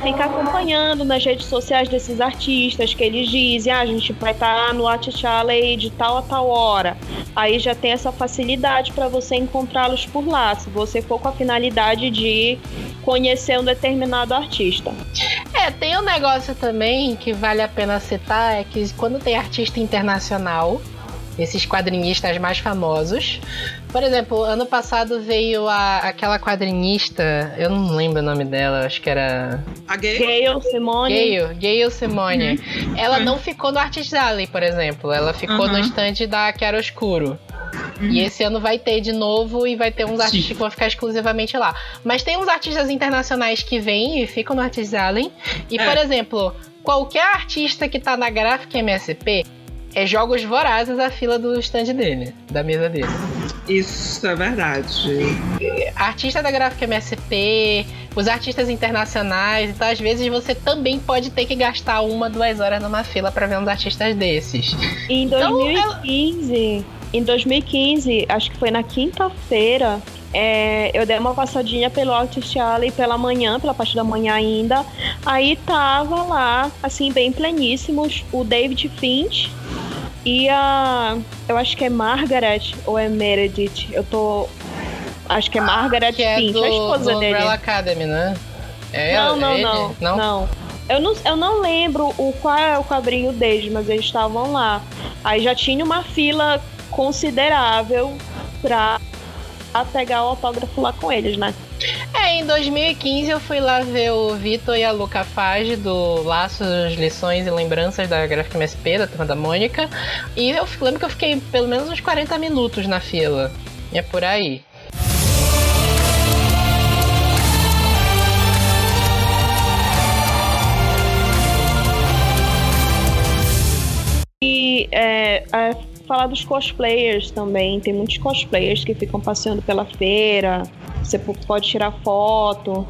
ficar acompanhando nas redes sociais desses artistas que eles dizem, ah, a gente vai estar tá no Alley de tal a tal hora. Aí já tem essa facilidade para você encontrá-los por lá, se você for com a finalidade de conhecer um determinado artista. É, tem um negócio também que vale a pena citar, é que quando tem artista internacional, esses quadrinistas mais famosos. Por exemplo, ano passado veio a, aquela quadrinista, eu não lembro o nome dela, acho que era. A Gayle? Gayle Simone. Gayle, Gayle Simone. Uhum. Ela uhum. não ficou no Artist Alley, por exemplo. Ela ficou uhum. no stand da Chiaroscuro. Uhum. E esse ano vai ter de novo e vai ter uns artistas que vão ficar exclusivamente lá. Mas tem uns artistas internacionais que vêm e ficam no Artist Alley. E, é. por exemplo, qualquer artista que tá na gráfica MSP é jogos vorazes a fila do stand dele, da mesa dele. Isso é verdade. Artista da gráfica MSP, os artistas internacionais, então às vezes você também pode ter que gastar uma, duas horas numa fila para ver uns artistas desses. Em 2015, então, em 2015, acho que foi na quinta-feira, é, eu dei uma passadinha pelo Artist Alley pela manhã, pela parte da manhã ainda. Aí tava lá, assim, bem pleníssimos, o David Finch e a. Eu acho que é Margaret ou é Meredith. Eu tô. Acho que é Margaret que é Finch, do, a esposa do dele. Umbrella Academy, né? É não, não, é ele? não, não. não. Eu não, eu não lembro o qual é o quadrinho deles, mas eles estavam lá. Aí já tinha uma fila considerável pra a pegar o autógrafo lá com eles, né? É, em 2015 eu fui lá ver o Vitor e a Luca Fage do Laços, Lições e Lembranças da Gráfica MSP, da Turma da Mônica. E eu lembro que eu fiquei pelo menos uns 40 minutos na fila. E é por aí. E é, é, falar dos cosplayers também. Tem muitos cosplayers que ficam passeando pela feira. Você pode tirar foto.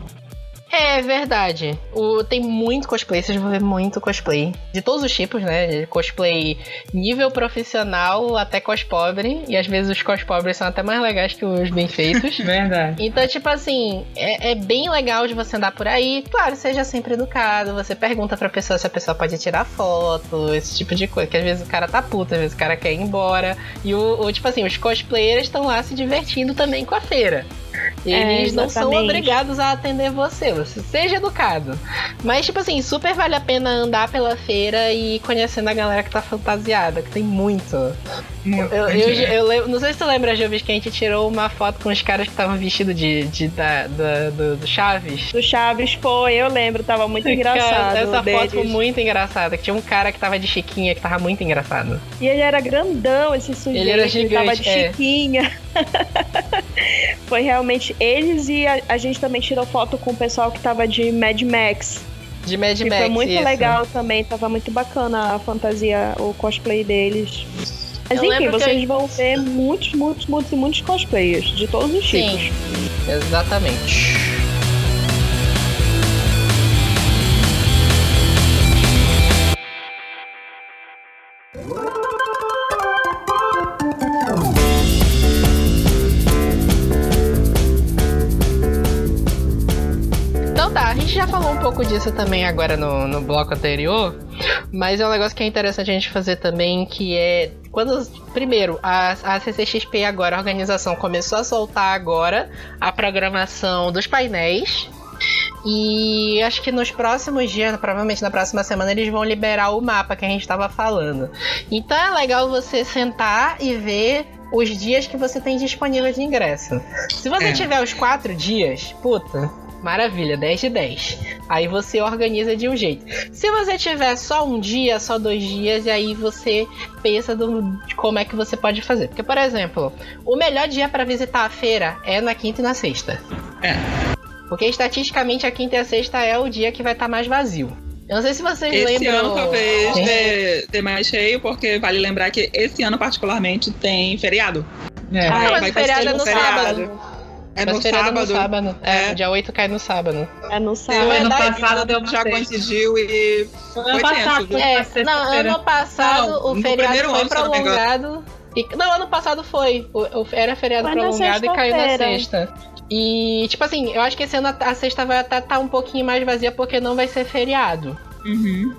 É verdade. O, tem muito cosplay, vocês vão ver muito cosplay. De todos os tipos, né? De Cosplay nível profissional até cospobre. E às vezes os cospobres são até mais legais que os bem feitos. Verdade. Então, tipo assim, é, é bem legal de você andar por aí. Claro, seja sempre educado. Você pergunta pra pessoa se a pessoa pode tirar foto, esse tipo de coisa. Que às vezes o cara tá puto, às vezes o cara quer ir embora. E o, o tipo assim, os cosplayers estão lá se divertindo também com a feira. Eles É, não são obrigados a atender você, você seja educado. Mas, tipo assim, super vale a pena andar pela feira e ir conhecendo a galera que tá fantasiada, que tem muito. Muito. Eu, eu, eu lembro- não sei se tu lembra, Jovis, que a gente tirou uma foto com os caras que estavam vestidos de, de, da, da- do, do Chaves. Do Chaves foi, eu lembro, tava muito engraçado. Cara, essa deles. foto foi muito engraçada. Que tinha um cara que tava de chiquinha que tava muito engraçado. E ele era grandão, esse sujeito. Ele era gigante, tava de é. chiquinha. Foi realmente eles e a, a gente também tirou foto com o pessoal que tava de Mad Max. De Mad que Max. foi muito isso. legal também, tava muito bacana a fantasia, o cosplay deles. Mas Eu enfim, vocês eu- vão ver muitos, muitos, muitos e muitos cosplayers de todos os Sim. tipos. Exatamente. Pouco disso também agora no, no bloco anterior, mas é um negócio que é interessante a gente fazer também, que é quando primeiro a, a CCXP agora, a organização começou a soltar agora a programação dos painéis. E acho que nos próximos dias, provavelmente na próxima semana, eles vão liberar o mapa que a gente estava falando. Então é legal você sentar e ver os dias que você tem disponível de ingresso. Se você É. tiver os quatro dias, puta, maravilha, 10 de 10. Aí você organiza de um jeito. Se você tiver só um dia, só dois dias, e aí você pensa do, de como é que você pode fazer. Porque, por exemplo, o melhor dia para visitar a feira é na quinta e na sexta. É. Porque estatisticamente a quinta e a sexta é o dia que vai estar mais vazio. Eu não sei se vocês Esse lembram. ano talvez dê, dê mais cheio, porque vale lembrar que esse ano particularmente tem feriado. É. Ah, mas vai o feriado ter é no feriado. sábado. É mas no sábado. no sábado. É, É. dia 8 cai no sábado. É no sábado. ano passado deu já coincidiu e Ano foi passado tenso. foi É, não, ano passado Não, o no feriado primeiro foi ano, prolongado. E, não, ano passado foi. O, o- era feriado Foi prolongado e caiu na sexta. E, tipo assim, eu acho que esse ano a, a sexta vai até estar um pouquinho mais vazia porque não vai ser feriado. Uhum.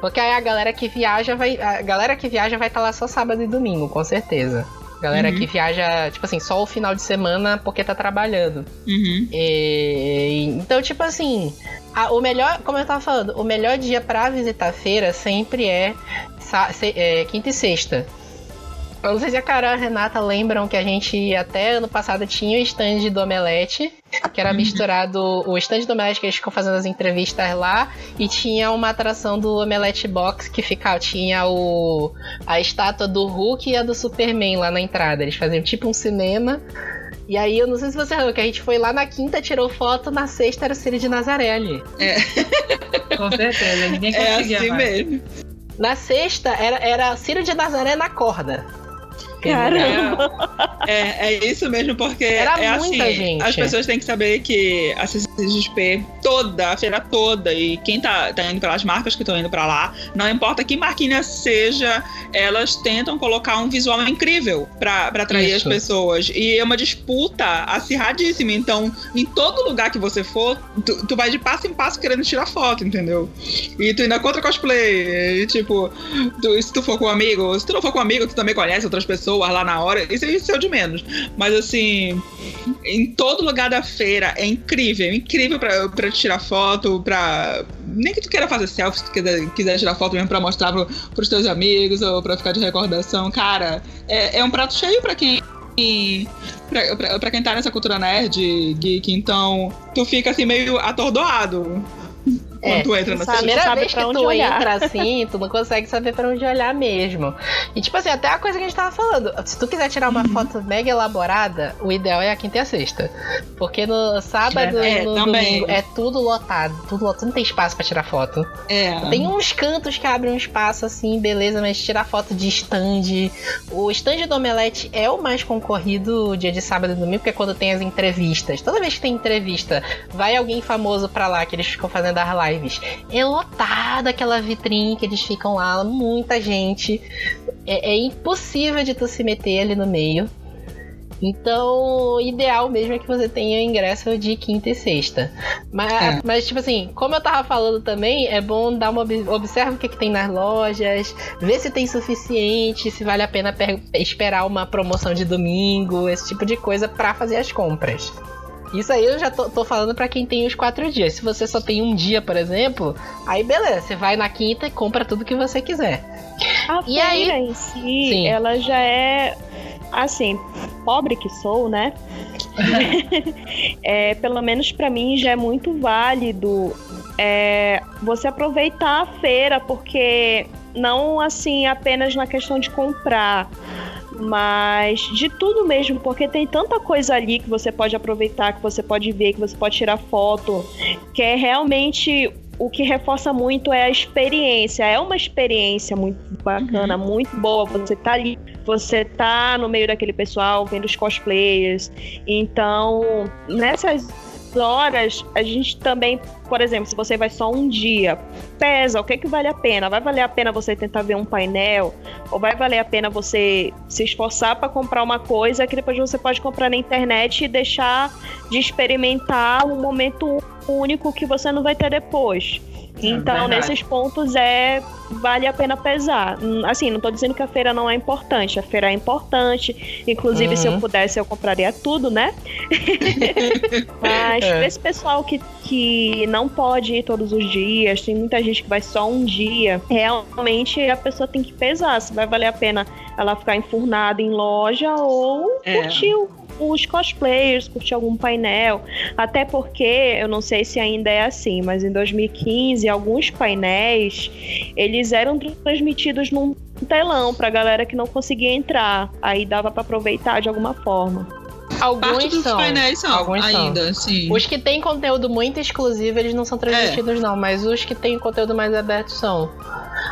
Porque aí a galera que viaja vai. A galera que viaja vai estar lá só sábado e domingo, com certeza. Galera Uhum. que viaja, tipo assim, só o final de semana porque tá trabalhando. Uhum. E- então, tipo assim, a- o melhor, como eu tava falando, o melhor dia pra visitar a feira sempre é, é quinta e sexta. Eu não sei se a Carol e a Renata lembram que a gente até ano passado tinha o stand do Omelete, que era misturado o stand do Omelete que eles ficam fazendo as entrevistas lá, e tinha uma atração do Omelete Box que ficava, tinha o a estátua do Hulk e a do Superman lá na entrada. Eles faziam tipo um cinema. E aí, eu não sei se você lembra, que a gente foi lá na quinta, tirou foto, na sexta era o Círio de Nazaré ali. Com certeza, ninguém É conseguia assim mais. mesmo. Na sexta era, era Círio de Nazaré na corda. Caramba! É, é, é, isso mesmo, porque Era é muita assim, gente. as pessoas têm que saber que a CCXP toda, a feira toda, e quem tá, tá indo pelas marcas que estão indo para lá, não importa que marquinha seja, elas tentam colocar um visual incrível para atrair Isso. as pessoas. E é uma disputa acirradíssima. Então, em todo lugar que você for, tu, tu vai de passo em passo querendo tirar foto, entendeu? E tu ainda contra cosplay. E, tipo, tu- se tu for com um amigo, se tu não for com um amigo, tu também conhece outras pessoas lá na hora. Isso, isso é o de menos. Mas assim, em todo lugar da feira é incrível, incrível pra, pra tirar foto, pra. Nem que tu queira fazer selfie, se tu quiser, quiser tirar foto mesmo pra mostrar pro, pros teus amigos ou pra ficar de recordação. Cara, é, é um prato cheio pra quem. Pra, pra, pra quem tá nessa cultura nerd, geek, então tu fica assim meio atordoado quando É, tu entra na sabe, Primeira sabe vez que pra onde tu olhar. entra assim, tu não consegue saber pra onde olhar mesmo. E tipo assim, até a coisa que a gente tava falando, se tu quiser tirar Uhum. uma foto mega elaborada, o ideal é a quinta e a sexta. Porque no sábado É, e no também. domingo é tudo lotado, tudo lotado, não tem espaço pra tirar foto. É. Tem uns cantos que abrem um espaço assim, beleza, mas tirar foto de stand. O stand do Omelete é o mais concorrido dia de sábado e domingo, porque é quando tem as entrevistas. Toda vez que tem entrevista, vai alguém famoso pra lá, que eles ficam fazendo as lives. É lotada aquela vitrine que eles ficam lá, muita gente. É, é impossível de tu se meter ali no meio. Então, o ideal mesmo é que você tenha ingresso de quinta e sexta. Mas, É. mas tipo assim, como eu tava falando também, é bom dar uma ob- observa o que, que tem nas lojas, ver se tem suficiente, se vale a pena per- esperar uma promoção de domingo, esse tipo de coisa pra fazer as compras. Isso aí eu já tô, tô falando pra quem tem os quatro dias. Se você só tem um dia, por exemplo, aí beleza, você vai na quinta e compra tudo que você quiser. A E feira aí? em si, Sim. ela já é assim, pobre que sou, né? é, pelo menos pra mim já é muito válido é, você aproveitar a feira, porque não assim apenas na questão de comprar, mas de tudo mesmo, porque tem tanta coisa ali que você pode aproveitar, que você pode ver, que você pode tirar foto, que é realmente o que reforça muito é a experiência. É uma experiência muito bacana, muito boa. Você tá ali, você tá no meio daquele pessoal, vendo os cosplayers. Então, nessas horas, a gente também, por exemplo, se você vai só um dia, pesa, o que que vale a pena? Vai valer a pena você tentar ver um painel? Ou vai valer a pena você se esforçar para comprar uma coisa que depois você pode comprar na internet e deixar de experimentar um momento único que você não vai ter depois? Então, verdade. nesses pontos é vale a pena pesar. Hum, Assim, não tô dizendo que a feira não é importante, a feira é importante. Inclusive, se eu Uhum. pudesse, eu compraria tudo, né? Mas É. pra esse pessoal que, que não pode ir todos os dias, tem muita gente que vai só um dia, realmente a pessoa tem que pesar se vai valer a pena ela ficar enfurnada em loja ou É. curtir o- os cosplayers, curtir algum painel. Até porque, eu não sei se ainda é assim, mas em 2015, alguns painéis, eles eram transmitidos num telão pra galera que não conseguia entrar. Aí dava pra aproveitar de alguma forma. Parte Alguns dos são. painéis são, Alguns são. ainda, sim. Os que têm conteúdo muito exclusivo, eles não são transmitidos, É. não. Mas os que têm conteúdo mais aberto são.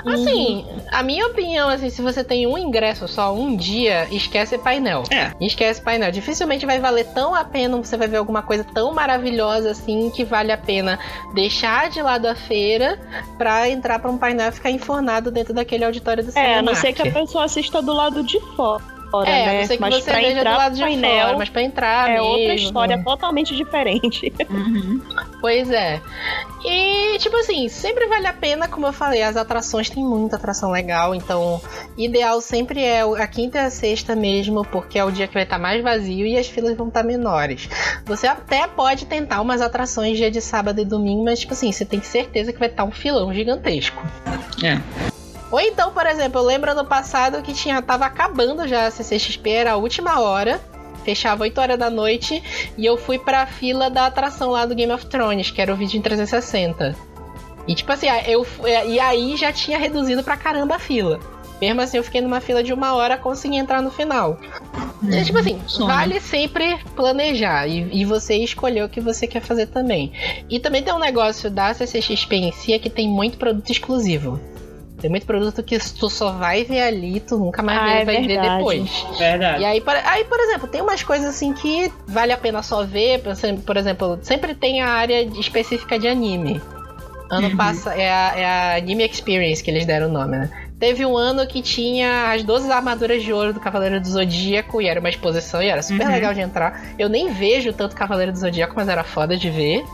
Assim, a minha opinião, assim, se você tem um ingresso só um dia, esquece painel. É. Esquece painel. Dificilmente vai valer tão a pena, você vai ver alguma coisa tão maravilhosa assim que vale a pena deixar de lado a feira pra entrar pra um painel e ficar enfornado dentro daquele auditório do É, a não ser que a pessoa assista do lado de fora, É, a né? não ser que mas você pra veja do entrar lado de painel fora, mas pra entrar é outra mesmo. história totalmente diferente. Uhum. Pois é. E, tipo assim, sempre vale a pena, como eu falei, as atrações tem muita atração legal, então ideal sempre é a quinta e a sexta mesmo, porque é o dia que vai estar mais vazio e as filas vão estar menores. Você até pode tentar umas atrações dia de sábado e domingo, mas, tipo assim, você tem certeza que vai estar um filão gigantesco. É. Ou então, por exemplo, eu lembro ano passado que tinha tava acabando já a CCXP, era a última hora. Fechava 8 horas da noite e eu fui pra fila da atração lá do Game of Thrones, que era o vídeo em 360. E tipo assim, eu e aí já tinha reduzido pra caramba a fila. Mesmo assim, eu fiquei numa fila de uma hora, consegui entrar no final. É, tipo assim, sonho. vale sempre planejar e, e você escolher o que você quer fazer também. E também tem um negócio da CCXP em si, é que tem muito produto exclusivo. Tem muito produto que tu só vai ver ali, tu nunca mais Ah, vê, é vai ver verdade. depois. Verdade. E aí por, aí, por exemplo, tem umas coisas assim que vale a pena só ver. Por exemplo, por exemplo, sempre tem a área específica de anime. Ano Uhum. passado, é a, é a Anime Experience que eles deram o nome, né? Teve um ano que tinha as 12 armaduras de ouro do Cavaleiro do Zodíaco e era uma exposição e era super Uhum. legal de entrar. Eu nem vejo tanto Cavaleiro do Zodíaco, mas era foda de ver.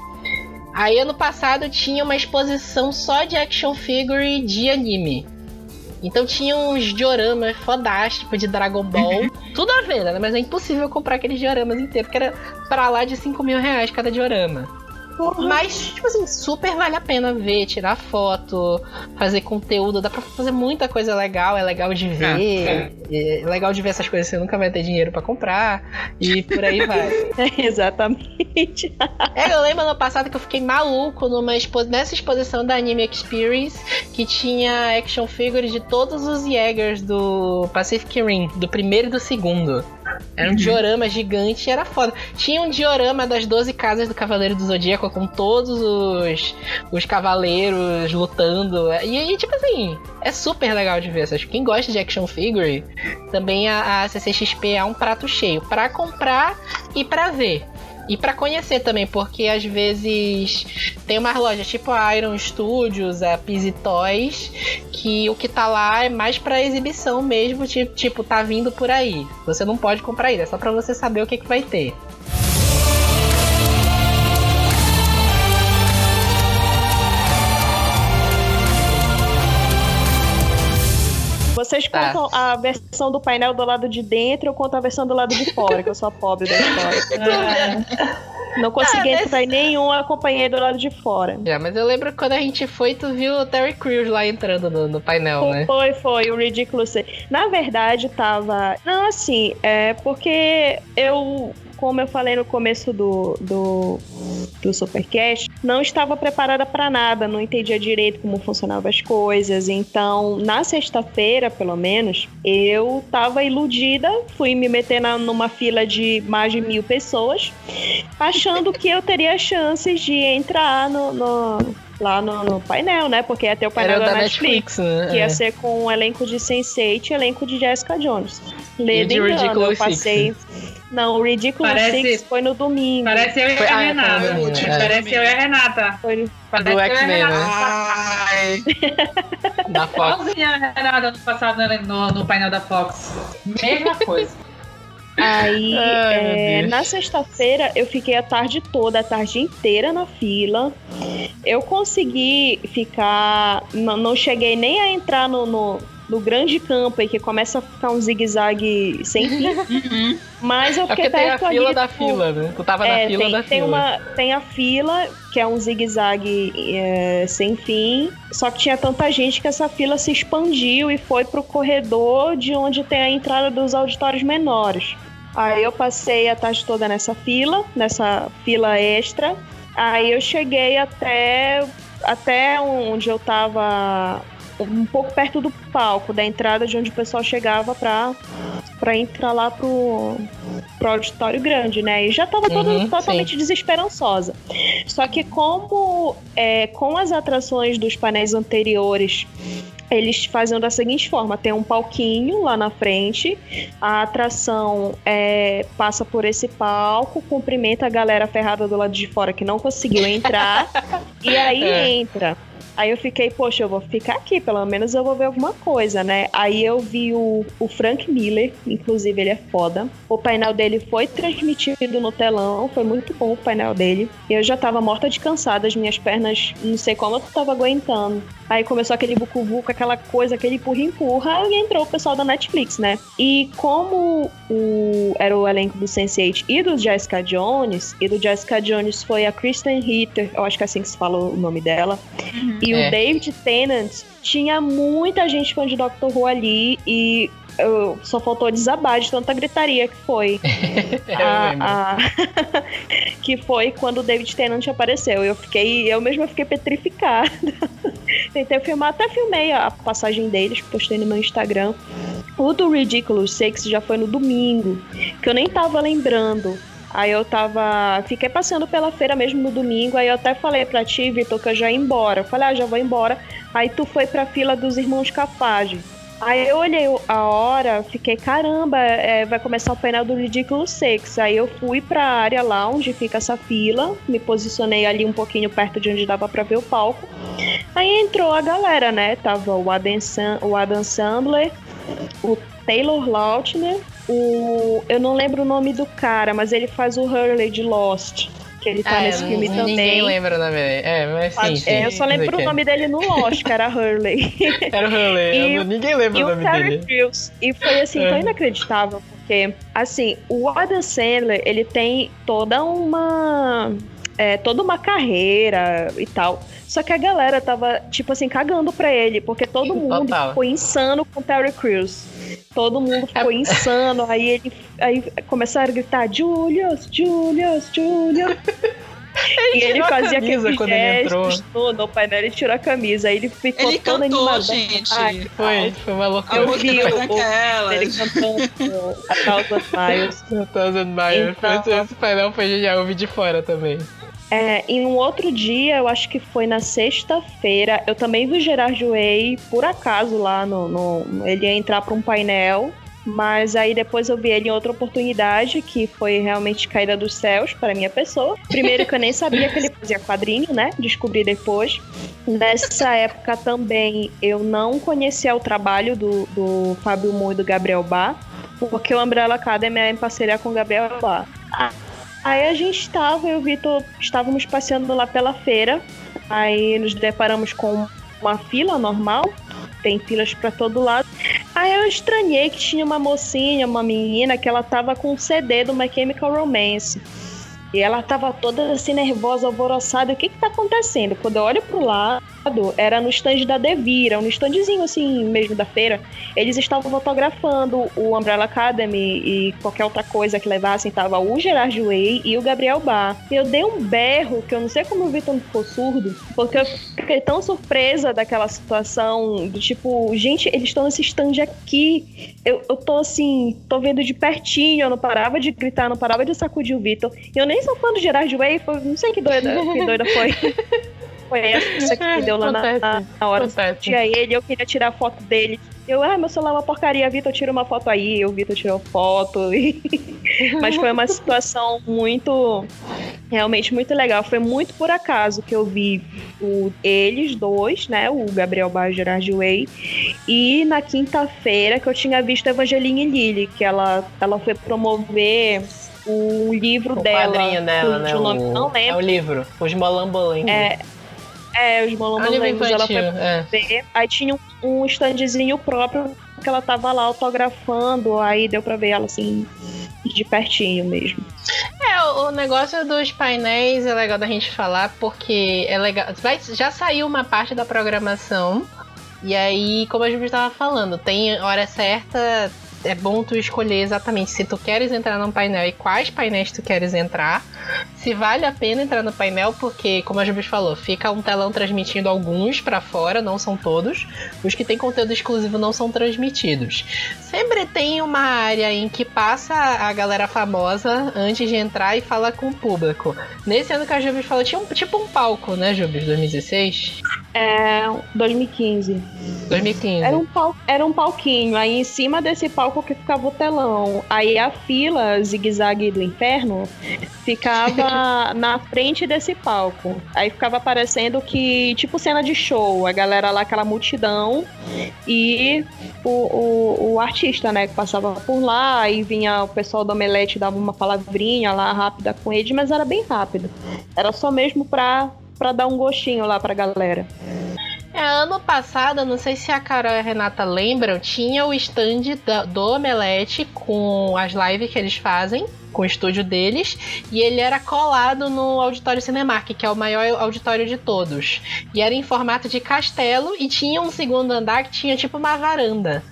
Aí ano passado tinha uma exposição só de action figure de anime. Então tinha uns dioramas fodásticos de Dragon Ball. Tudo a ver, né? Mas é impossível comprar aqueles dioramas inteiros, porque era pra lá de 5 mil reais cada diorama. Mas, tipo assim, super vale a pena ver, tirar foto, fazer conteúdo, dá pra fazer muita coisa legal, é legal de ver. É, legal de ver essas coisas que você nunca vai ter dinheiro pra comprar. E por aí vai. Exatamente. É, eu lembro ano passado que eu fiquei maluco numa expo nessa exposição da Anime Experience que tinha action figures de todos os Jaegers do Pacific Rim, do primeiro e do segundo. Era um diorama gigante e era foda. Tinha um diorama das 12 casas do Cavaleiro do Zodíaco com todos os, os cavaleiros lutando. E aí, tipo assim, é super legal de ver. Essas. Quem gosta de action figure, também a, a CCXP é um prato cheio pra comprar e pra ver. E pra conhecer também, porque às vezes tem umas lojas tipo a Iron Studios, a Pizzy Toys, que o que tá lá é mais pra exibição mesmo, tipo, tá vindo por aí. Você não pode comprar ainda, é só pra você saber o que, que vai ter. Tá. contam a versão do painel do lado de dentro, eu conto a versão do lado de fora, que eu sou a pobre da história. Ah, Não consegui Ah, entrar em nenhum, acompanhei do lado de fora. Já, mas eu lembro que quando a gente foi, tu viu o Terry Crews lá entrando no, no painel, né? Foi, foi, o Ridiculous. Na verdade, tava. Não, assim, é porque eu, como eu falei no começo do, do, do Supercast, não estava preparada para nada, não entendia direito como funcionavam as coisas. Então, na sexta-feira, pelo menos, eu tava iludida, fui me meter na, numa fila de mais de mil pessoas, achando que eu teria chances de entrar no- no, lá no, no painel, né? Porque ia ter o painel da, da Netflix. Netflix, né? Que ia É. ser com um elenco de Sense8 e elenco de Jessica Jones. Lendo engano, eu passei. Não, o Ridiculous Parece- Six foi no domingo. Parece eu e Foi- a ah, é, Renata. foi no domingo, é. Parece eu e a Renata. Foi no- Do X-Men, Renata. né? Ai, Da Fox. Igualzinha a Renata ano passado no, no, no painel da Fox. Mesma coisa. Aí, Ai, é, na sexta-feira, eu fiquei a tarde toda, a tarde inteira na fila. Eu consegui ficar. Não, não cheguei nem a entrar no, no, no grande campo aí, que começa a ficar um zigue-zague sem fim. uhum. Mas eu É fiquei porque tem a perto fila ali, da tipo, fila, né? Tu tava na É, fila tem, da tem fila. Uma, tem a fila, que é um zigue-zague é, sem fim. Só que tinha tanta gente que essa fila se expandiu e foi pro corredor de onde tem a entrada dos auditórios menores. Aí eu passei a tarde toda nessa fila, nessa fila extra. Aí eu cheguei até, até onde eu tava um pouco perto do palco, da entrada de onde o pessoal chegava pra, pra entrar lá pro, pro auditório grande, né? E já tava todo, Uhum, totalmente desesperançosa. Só que como é, com as atrações dos painéis anteriores, eles faziam da seguinte forma: tem um palquinho lá na frente, a atração é, passa por esse palco, cumprimenta a galera ferrada do lado de fora que não conseguiu entrar, e aí É. entra. Aí eu fiquei, poxa, eu vou ficar aqui, pelo menos eu vou ver alguma coisa, né? Aí eu vi o, o Frank Miller, inclusive ele é foda. O painel dele foi transmitido no telão, foi muito bom o painel dele. E eu já tava morta de cansada, as minhas pernas, não sei como eu tava aguentando. Aí começou aquele bucu-bucu, aquela coisa, aquele empurra-empurra, e entrou o pessoal da Netflix, né? E como o, era o elenco do Sense8 e do Jessica Jones, e do Jessica Jones foi a Kristen Ritter, eu acho que é assim que se fala o nome dela, e É. o David Tennant, tinha muita gente fã de Doctor Who ali, e eu, só faltou desabar de tanta gritaria que foi. É, a- a- que foi quando o David Tennant apareceu. Eu fiquei, eu mesma fiquei petrificada. Tentei filmar, até filmei a passagem deles, postei no meu Instagram. O do Ridiculous Six já foi no domingo, que eu nem tava lembrando. Aí eu tava. Fiquei passando pela feira mesmo no domingo. Aí eu até falei pra ti, Vitor, que eu já ia embora. Eu falei, ah, já vou embora. Aí tu foi pra fila dos irmãos Capage. Aí eu olhei a hora, fiquei, caramba, é, vai começar o painel do Ridiculous Six. Aí eu fui pra área lá onde fica essa fila, me posicionei ali um pouquinho perto de onde dava pra ver o palco. Aí entrou a galera, né? Tava o Adam, o Adam Sandler, o Taylor Lautner, o. Eu não lembro o nome do cara, mas ele faz o Hurley de Lost que ele tá Ah, nesse filme ninguém também. Ninguém lembra o nome dele. É, mas sim, sim. É, eu só lembro o nome dele no Lost, que era Hurley. Era o Hurley. E- ninguém lembra e o nome Terry dele. Crews. E foi assim, É. tão inacreditável, porque, assim, o Adam Sandler, ele tem toda uma. é, toda uma carreira e tal. Só que a galera tava, tipo assim, cagando pra ele, porque todo mundo Total. ficou insano com o Terry Crews. Todo mundo ficou insano, aí ele aí começaram a gritar Julius, Julius, Julius. e ele tirou a fazia camisa aqueles quando ele gestos no, no painel, ele tirou a camisa, aí ele ficou Ele todo cantou, animado. gente. Ai, Foi, foi uma A loucura. Eu vi o- daquela. ele cantando a Thousand Miles. Thousand Miles. Então- Esse, esse painel foi genial, eu vi de fora também. É, em um outro dia, eu acho que foi na sexta-feira, eu também vi o Gerard Way, por acaso, lá no, no- Ele ia entrar para um painel, mas aí depois eu vi ele em outra oportunidade, que foi realmente caída dos céus para minha pessoa. Primeiro que eu nem sabia que ele fazia quadrinho, né? Descobri depois. Nessa época também eu não conhecia o trabalho do, do Fábio Moura e do Gabriel Bar, porque o Umbrella Academy é em parceria com o Gabriel Bar. Aí a gente estava, eu e o Vitor estávamos passeando lá pela feira. Aí nos deparamos com uma fila normal, tem filas para todo lado. Aí eu estranhei que tinha uma mocinha, uma menina, que ela tava com um CD do My Chemical Romance. E ela tava toda assim nervosa, alvoroçada. O que que tá acontecendo? Quando eu olho pro lado, era no stand da Devira, um standzinho assim mesmo da feira. Eles estavam fotografando o Umbrella Academy e qualquer outra coisa que levassem. Tava o Gerard Way e o Gabriel Bar. Eu dei um berro, que eu não sei como o Vitor ficou surdo, porque eu fiquei tão surpresa daquela situação, do tipo, gente, eles estão nesse stand aqui. Eu, eu tô assim, tô vendo de pertinho, eu não parava de gritar, não parava de sacudir o Vitor. E eu nem sou fã do Gerard Way, foi, não sei que doida, que doida foi. Foi essa que me deu lá na, Acontece. na hora. Acontece. Tinha ele, eu queria tirar foto dele. Eu, ah, meu celular é uma porcaria, Vitor, tira uma foto aí. O Vitor tirou foto. e- Mas foi uma situação muito. Realmente muito legal. Foi muito por acaso que eu vi o, eles dois, né? O Gabriel Bar e o Gerard Way. E na quinta-feira que eu tinha visto a Evangeline Lilly, que ela, ela foi promover o livro O dela. quadrinho dela, né? nome eu não o, lembro. é o livro. Os Molambolengos. É, é, os Molomolengos. Ela foi. É. ver. Aí tinha um, um standzinho próprio que ela tava lá autografando. Aí deu pra ver ela assim, de pertinho mesmo. É, o, o negócio dos painéis é legal da gente falar porque é legal. Já saiu uma parte da programação. E aí, como a gente estava falando, tem hora certa. É bom tu escolher exatamente se tu queres entrar num painel e quais painéis tu queres entrar. Se vale a pena entrar no painel, porque, como a Jubis falou, fica um telão transmitindo alguns pra fora, não são todos. Os que tem conteúdo exclusivo não são transmitidos. Sempre tem uma área em que passa a galera famosa antes de entrar e fala com o público. Nesse ano que a Jubis falou, tinha um, tipo um palco, né, Jubis? 2016? É, 2015. 2015. Era um, pal, era um palquinho. Aí em cima desse palco que ficava o telão. Aí a fila zigue-zague do inferno ficava na frente desse palco. Aí ficava parecendo que, tipo cena de show, a galera lá, aquela multidão e o, o, o artista, né, que passava por lá, aí vinha o pessoal do Omelete, dava uma palavrinha lá rápida com eles, mas era bem rápido. Era só mesmo pra, pra dar um gostinho lá pra galera. É, ano passado, não sei se a Carol e a Renata lembram, tinha o stand da- do Omelete com as lives que eles fazem, com o estúdio deles, e ele era colado no Auditório Cinemark, que é o maior auditório de todos. E era em formato de castelo e tinha um segundo andar que tinha tipo uma varanda.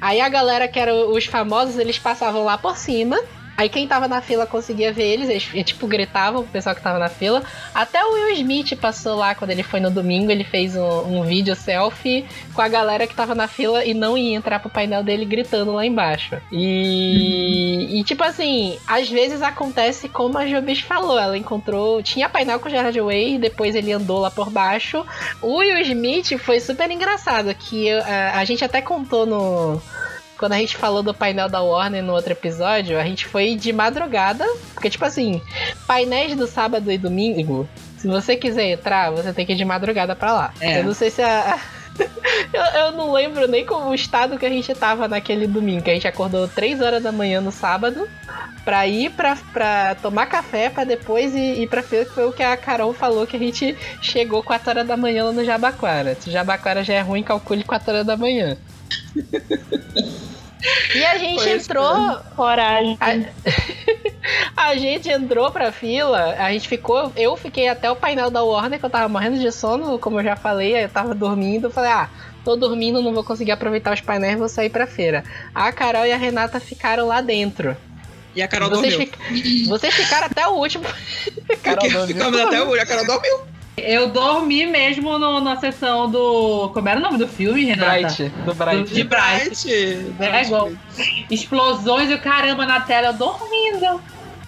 Aí a galera que eram os famosos, eles passavam lá por cima. Aí quem tava na fila conseguia ver eles, eles e, tipo gritavam pro pessoal que tava na fila. Até o Will Smith passou lá quando ele foi no domingo, ele fez um, um vídeo selfie com a galera que tava na fila e não ia entrar pro painel dele gritando lá embaixo. E, E, e, tipo assim, às vezes acontece como a Jobis falou. Ela encontrou. Tinha painel com o Gerard Way, depois ele andou lá por baixo. O Will Smith foi super engraçado. Que a, a gente até contou no. Quando a gente falou do painel da Warner no outro episódio, a gente foi de madrugada. Porque, tipo assim, painéis do sábado e domingo. Se você quiser entrar, você tem que ir de madrugada pra lá. É. Eu não sei se a eu, eu, não lembro nem como o estado que a gente tava naquele domingo, que a gente acordou 3 horas da manhã no sábado pra ir pra, pra tomar café pra depois ir, ir pra feira, que foi o que a Carol falou que a gente chegou 4 horas da manhã lá no Jabaquara. Se o Jabaquara já é ruim, calcule 4 horas da manhã. E a gente pois entrou. Coragem. A... a... gente entrou pra fila, a gente ficou. Eu fiquei até o painel da Warner, que eu tava morrendo de sono, como eu já falei, eu tava dormindo. Falei, ah, tô dormindo, não vou conseguir aproveitar os painéis, vou sair pra feira. A Carol e a Renata ficaram lá dentro. E a Carol vocês dormiu. Vocês ficaram até o último. Carol dormiu. Ficamos até o último, a Carol dormiu. Eu dormi mesmo no, na sessão do. Como era o nome do filme, Renata? Bright. Do Bright. Do, de Bright. Bright. É igual. Explosões e o caramba na tela, eu dormindo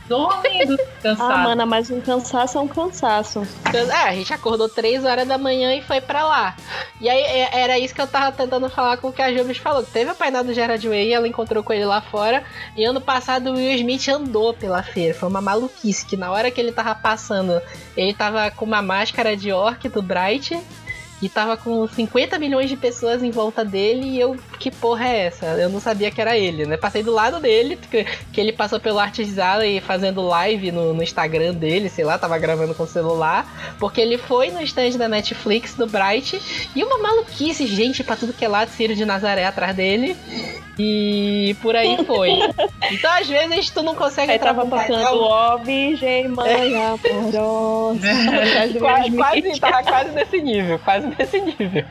dormindo, cansado. Ah, mana, mas um cansaço é um cansaço. É, a gente acordou 3 horas da manhã e foi pra lá. E aí é, era isso que eu tava tentando falar com o que a Jubes falou. Teve o painel do Gerard Way, ela encontrou com ele lá fora. E ano passado o Will Smith andou pela feira. Foi uma maluquice, que na hora que ele tava passando, ele tava com uma máscara de orc do Bright e tava com 50 milhões de pessoas em volta dele e eu, que porra é essa? Eu não sabia que era ele, né? Passei do lado dele, que, que ele passou pelo Artizala e fazendo live no, no, Instagram dele, sei lá, tava gravando com o celular, porque ele foi no stand da Netflix do Bright e uma maluquice, gente, pra tudo que é lado, Ciro de Nazaré atrás dele. E por aí foi. Então, às vezes, tu não consegue Aí tava tocando ó, virgem, mãe amorosa. quase, quase, tava quase nesse nível, quase nesse nível.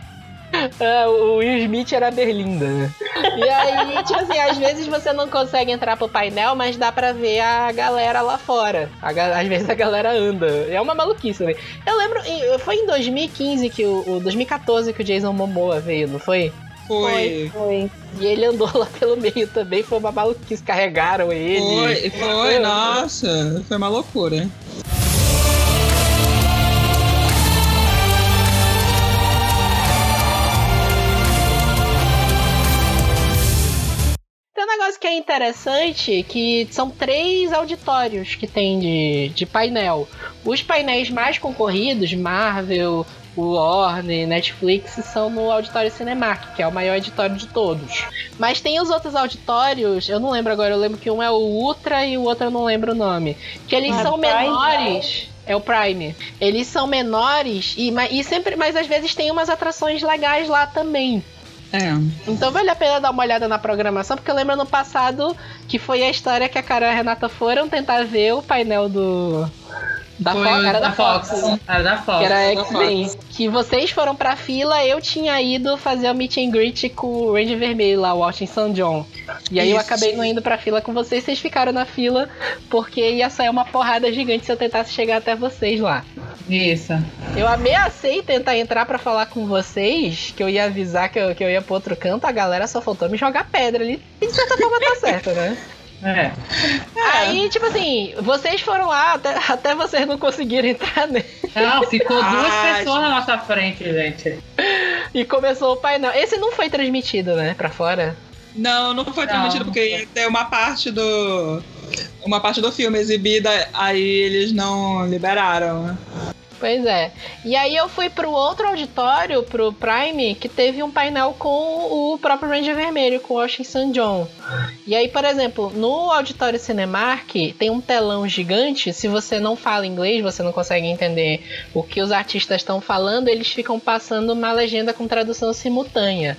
É, o Will Smith era Berlinda, né? E aí, tipo assim, às vezes você não consegue entrar pro painel, mas dá pra ver a galera lá fora. A, às vezes a galera anda. É uma maluquice, né? Eu lembro, foi em 2015 que o, o 2014 que o Jason Momoa veio, não foi? Foi. Foi. E ele andou lá pelo meio também, foi uma maluquice, carregaram ele. Foi, foi, nossa, foi uma loucura. É interessante, que são três auditórios que tem de, de painel. Os painéis mais concorridos, Marvel, o Warner, Netflix são no Auditório Cinemark, que é o maior auditório de todos. Mas tem os outros auditórios, eu não lembro agora, eu lembro que um é o Ultra e o outro eu não lembro o nome. Que eles ah, são Prime, menores. É o Prime. Eles são menores e, e sempre, mas às vezes tem umas atrações legais lá também. É. Então vale a pena dar uma olhada na programação, porque eu lembro no passado que foi a história que a Carol e a Renata foram tentar ver o painel do da Fox, era da, da Fox. Fox. Era da Fox. Que era X-Men. Que vocês foram pra fila, eu tinha ido fazer o meet and greet com o Range Vermelho lá, o Washington John. E aí Isso. eu acabei não indo pra fila com vocês, vocês ficaram na fila, porque ia sair uma porrada gigante se eu tentasse chegar até vocês lá. Isso. Eu ameacei tentar entrar para falar com vocês, que eu ia avisar que eu, que eu ia pro outro canto, a galera só faltou me jogar pedra ali. E de certa forma tá certo, né? É. Aí, tipo assim, vocês foram lá, até, até vocês não conseguiram entrar nele. Não, ficou duas ah, pessoas na nossa frente, gente. E começou o painel. Esse não foi transmitido, né, pra fora? Não, não foi transmitido, não. porque tem uma parte do. Uma parte do filme exibida, aí eles não liberaram, né? Pois é. E aí eu fui pro outro auditório, pro Prime, que teve um painel com o próprio Ranger Vermelho, com o Washington John. E aí, por exemplo, no auditório Cinemark tem um telão gigante. Se você não fala inglês, você não consegue entender o que os artistas estão falando, eles ficam passando uma legenda com tradução simultânea.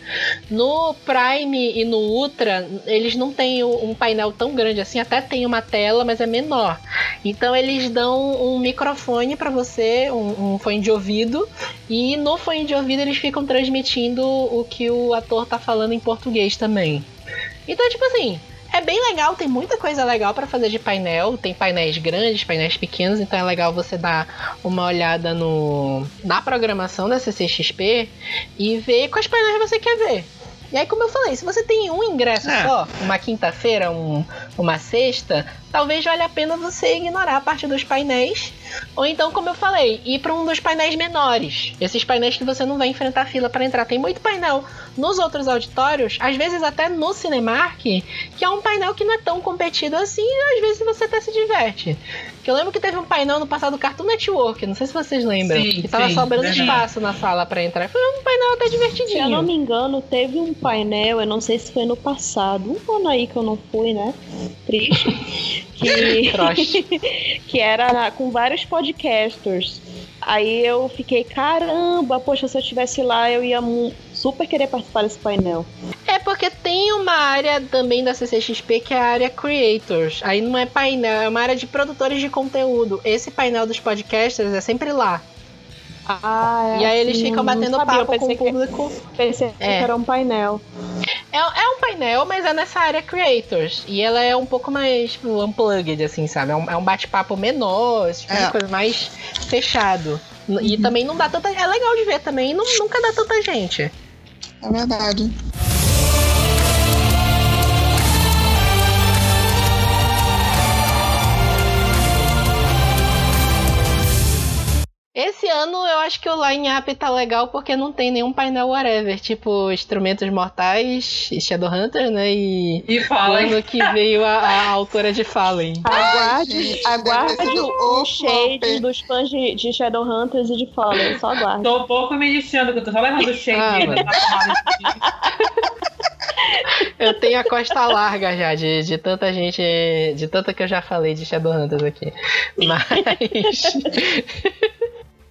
No Prime e no Ultra, eles não têm um painel tão grande assim, até tem uma tela, mas é menor. Então eles dão um microfone para você, um, um fone de ouvido, e no fone de ouvido eles ficam transmitindo o que o ator tá falando em português também. Então, tipo assim, é bem legal, tem muita coisa legal para fazer de painel. Tem painéis grandes, painéis pequenos, então é legal você dar uma olhada no na programação da CCXP e ver quais painéis você quer ver. E aí, como eu falei, se você tem um ingresso É. só, uma quinta-feira, um, uma sexta, talvez valha a pena você ignorar a parte dos painéis. Ou então, como eu falei, ir para um dos painéis menores. Esses painéis que você não vai enfrentar fila para entrar. Tem muito painel nos outros auditórios, às vezes até no Cinemark, que é um painel que não é tão competido assim, e às vezes você até se diverte. Que eu lembro que teve um painel no passado do Cartoon Network, não sei se vocês lembram, Sim, que tava sim, sobrando verdade. espaço na sala para entrar. Foi um painel até Se eu não divertidinho. me engano, teve um painel, eu não sei se foi no passado, um ano aí que eu não fui, né? Triste. Que, que era na- com vários podcasters. Aí eu fiquei, caramba, poxa, se eu estivesse lá, eu ia super querer participar desse painel. É porque tem uma área também da CCXP que é a área Creators. Aí não é painel, é uma área de produtores de conteúdo. Esse painel dos podcasters é sempre lá. Ah, e aí eles assim, ficam não batendo sabia, papo com pensei o que- público. Pensei É. que era um painel. É, é um painel, mas é nessa área Creators. E ela é um pouco mais tipo, unplugged, assim, sabe? É um, é um bate-papo menor, tipo É. coisa mais fechado. E também não dá tanta. É legal de ver também, não, nunca dá tanta gente. É verdade. Esse ano eu acho que o line-up tá legal porque não tem nenhum painel whatever, tipo Instrumentos Mortais, Shadowhunter, né? E E fala, o ano que veio a, a autora de Fallen. Aguarde, aguarde o, o shade dos fãs de, de Shadowhunters e de Fallen, só aguarde. tô um pouco me lixando, que eu tô só levando o shake Ah, Eu tenho a costa larga já, de, de tanta gente. De tanta que eu já falei de Shadowhunters aqui. Mas.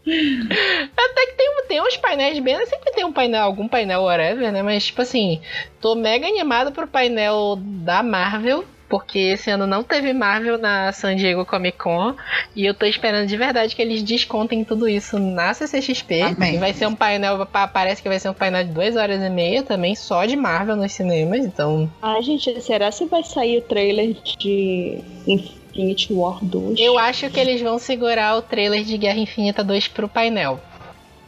Até que tem, tem uns painéis bem. Sempre tem um painel, algum painel whatever, né? Mas, tipo assim, tô mega animado pro painel da Marvel. Porque esse ano não teve Marvel na San Diego Comic Con. E eu tô esperando de verdade que eles descontem tudo isso na CCXP. Amém. E vai ser um painel. pa- Parece que vai ser um painel de 2 horas e meia também, só de Marvel nos cinemas. Então, Ai, gente, será se vai sair o trailer de Infinity War 2? eu acho que eles vão segurar o trailer de Guerra Infinita 2 pro painel.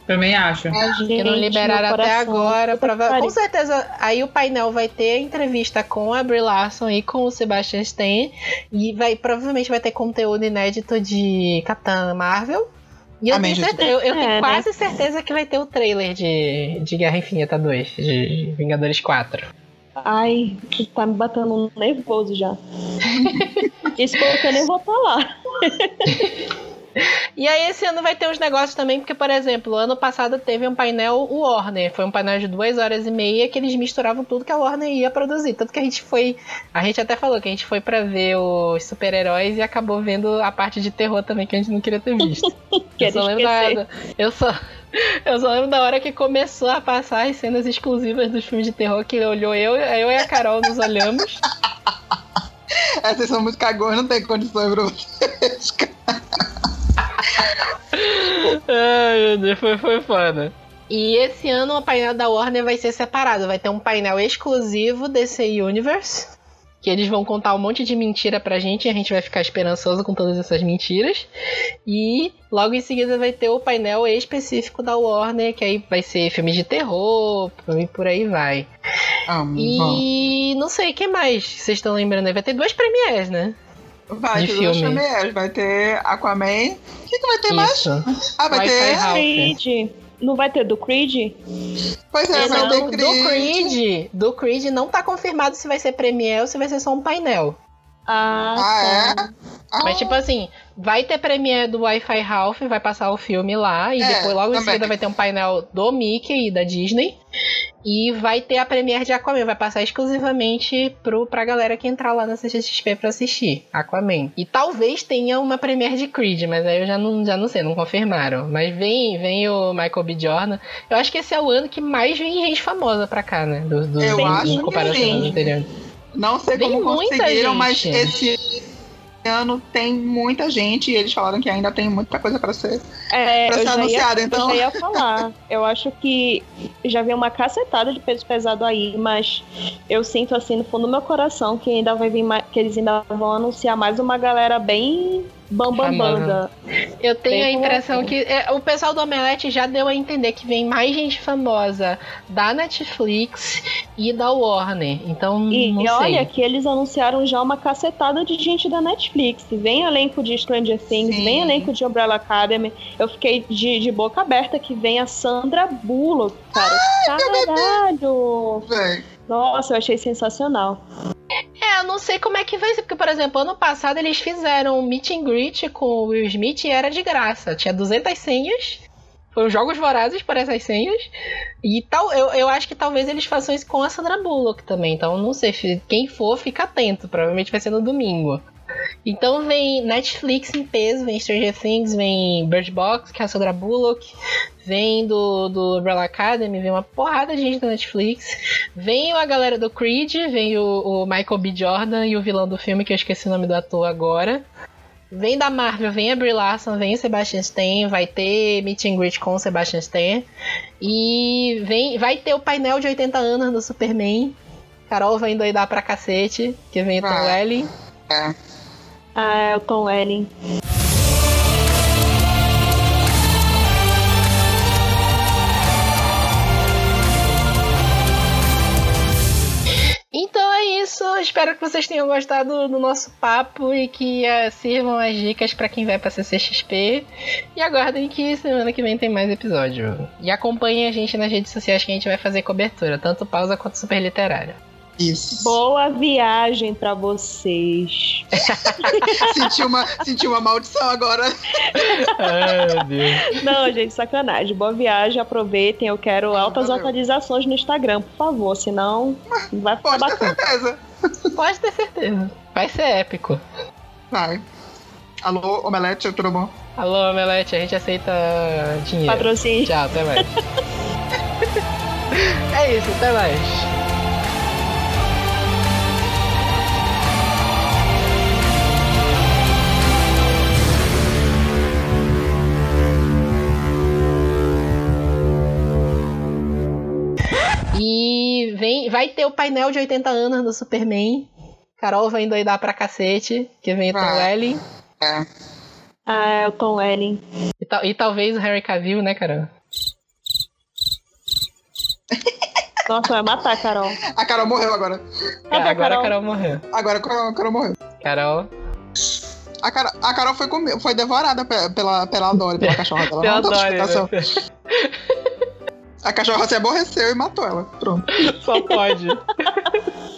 Também acho. Ai, Que não gente, liberaram até agora. Prova-. Com certeza, aí o painel vai ter entrevista com a Brie Larson e com o Sebastian Stan. E vai, provavelmente vai ter conteúdo inédito de Capitã Marvel. E eu Amém, tenho, Jesus. certeza, eu, eu É, tenho né? quase certeza que vai ter o trailer de, de Guerra Infinita 2, de Vingadores 4. Ai, tá me batendo nervoso já. Isso porque eu nem vou lá. E aí esse ano vai ter uns negócios também, porque, por exemplo, ano passado teve um painel Warner. Foi um painel de duas horas e meia que eles misturavam tudo que a Warner ia produzir. Tanto que a gente foi. A gente até falou que a gente foi pra ver os super-heróis e acabou vendo a parte de terror também que a gente não queria ter visto. eu só lembro da, eu só. Eu só lembro da hora que começou a passar as cenas exclusivas dos filmes de terror, que olhou eu, eu e a Carol nos olhamos. É, vocês são muito cagões, não tem condições pra vocês. Ai, meu Deus, foi, foi foda. E esse ano o painel da Warner vai ser separado. Vai ter um painel exclusivo DC Universe. Que eles vão contar um monte de mentira pra gente e a gente vai ficar esperançoso com todas essas mentiras. E logo em seguida vai ter o painel específico da Warner, que aí vai ser filmes de terror e por aí vai. Bom. E não sei o que mais vocês estão lembrando aí. Vai ter duas premieres, né? Vai de filme. premieres. Vai ter Aquaman. O que, que vai ter mais? Isso. Ah, vai Wi-Fi ter. Creed. Não vai ter do Creed? Pois é, vai Não, ter do Creed. Creed, do Creed não tá confirmado se vai ser Premiere ou se vai ser só um painel. Ah, Ah, tá. Ah, Mas tipo assim, vai ter Premiere do Wi-Fi Ralph, vai passar o filme lá e É, depois logo em também. seguida vai ter um painel do Mickey e da Disney. E vai ter a Premiere de Aquaman, vai passar exclusivamente pro, pra galera que entrar lá na CCXP pra assistir Aquaman. E talvez tenha uma Premiere de Creed, mas aí eu já não, já não sei, não confirmaram. Mas vem, vem o Michael B. Jordan. Eu acho que esse é o ano que mais vem gente famosa pra cá, né? Do, do, Eu em acho que comparação sim. aos anteriores. Não sei Vem como conseguiram, mas gente. esse ano tem muita gente e eles falaram que ainda tem muita coisa pra ser, É, pra ser já, ia, anunciada. Então, eu ia falar. Eu acho que já vi uma cacetada de peso pesado aí, mas eu sinto assim no fundo do meu coração que ainda vai vir mais, que eles ainda vão anunciar mais uma galera bem bambambanda. Eu tenho a impressão que é, o pessoal do Omelete já deu a entender que vem mais gente famosa da Netflix e da Warner. Então, E, não e sei. olha que eles anunciaram já uma cacetada de gente da Netflix. Vem elenco de Stranger Things, Sim. vem elenco de Umbrella Academy. Eu fiquei de, de boca aberta que vem a Sandra Bullock, cara. Caralho! Véi. Nossa, eu achei sensacional. É, eu não sei como é que vai ser, porque, por exemplo, ano passado eles fizeram um meet and greet com o Will Smith e era de graça. Tinha 200 senhas. Foram jogos vorazes por essas senhas. E tal, eu, eu acho que talvez eles façam isso com a Sandra Bullock também. Então, não sei, quem for, fica atento. Provavelmente vai ser no domingo. Então vem Netflix em peso, vem Stranger Things, vem Bird Box, que é a Sandra Bullock, vem do, do Umbrella Academy, vem uma porrada de gente da Netflix, vem a galera do Creed, vem o, o Michael B. Jordan e o vilão do filme, que eu esqueci o nome do ator agora. Vem da Marvel, vem a Brie Larson, vem o Sebastian Stan, vai ter meet and greet com o Sebastian Stan. E vem, vai ter o painel de 80 anos do Superman. Carol vai endoidar pra cacete, que vem o Tom. Welling. É. Ah, é o Tom Welling. Então é isso. Espero que vocês tenham gostado do nosso papo e que eh, sirvam as dicas pra quem vai pra CCXP. E aguardem que semana que vem tem mais episódio. E acompanhem a gente nas redes sociais que a gente vai fazer cobertura, tanto pausa quanto super literária. Isso. Boa viagem pra vocês. Senti uma, senti uma maldição agora. Ai, meu Deus. Não, gente, sacanagem. Boa viagem, aproveitem. Eu quero altas valeu. atualizações no Instagram, por favor, senão não vai ficar Pode ter bacana. certeza. Pode ter certeza. Vai ser épico. Vai. Alô, Omelete, tudo bom? Alô, Melete, a gente aceita dinheiro. Patrocínio. Tchau, até mais. é isso, até mais. E vem, vai ter o painel de 80 anos do Superman. Carol vai endoidar pra cacete, que vem o Tom Vai. Welling. É. Ah, é o Tom Welling. E, tal- e talvez o Harry Cavill, né, Carol? Nossa, vai matar a Carol. A Carol morreu agora. Ah, tá, Agora a Carol. Carol morreu. Agora a Carol, a Carol morreu. Carol. A Carol, a Carol foi, foi devorada pe- pela, pela Dory, pela cachorra dela. Pela Dory? A cachorra se aborreceu e matou ela. Pronto. Só pode.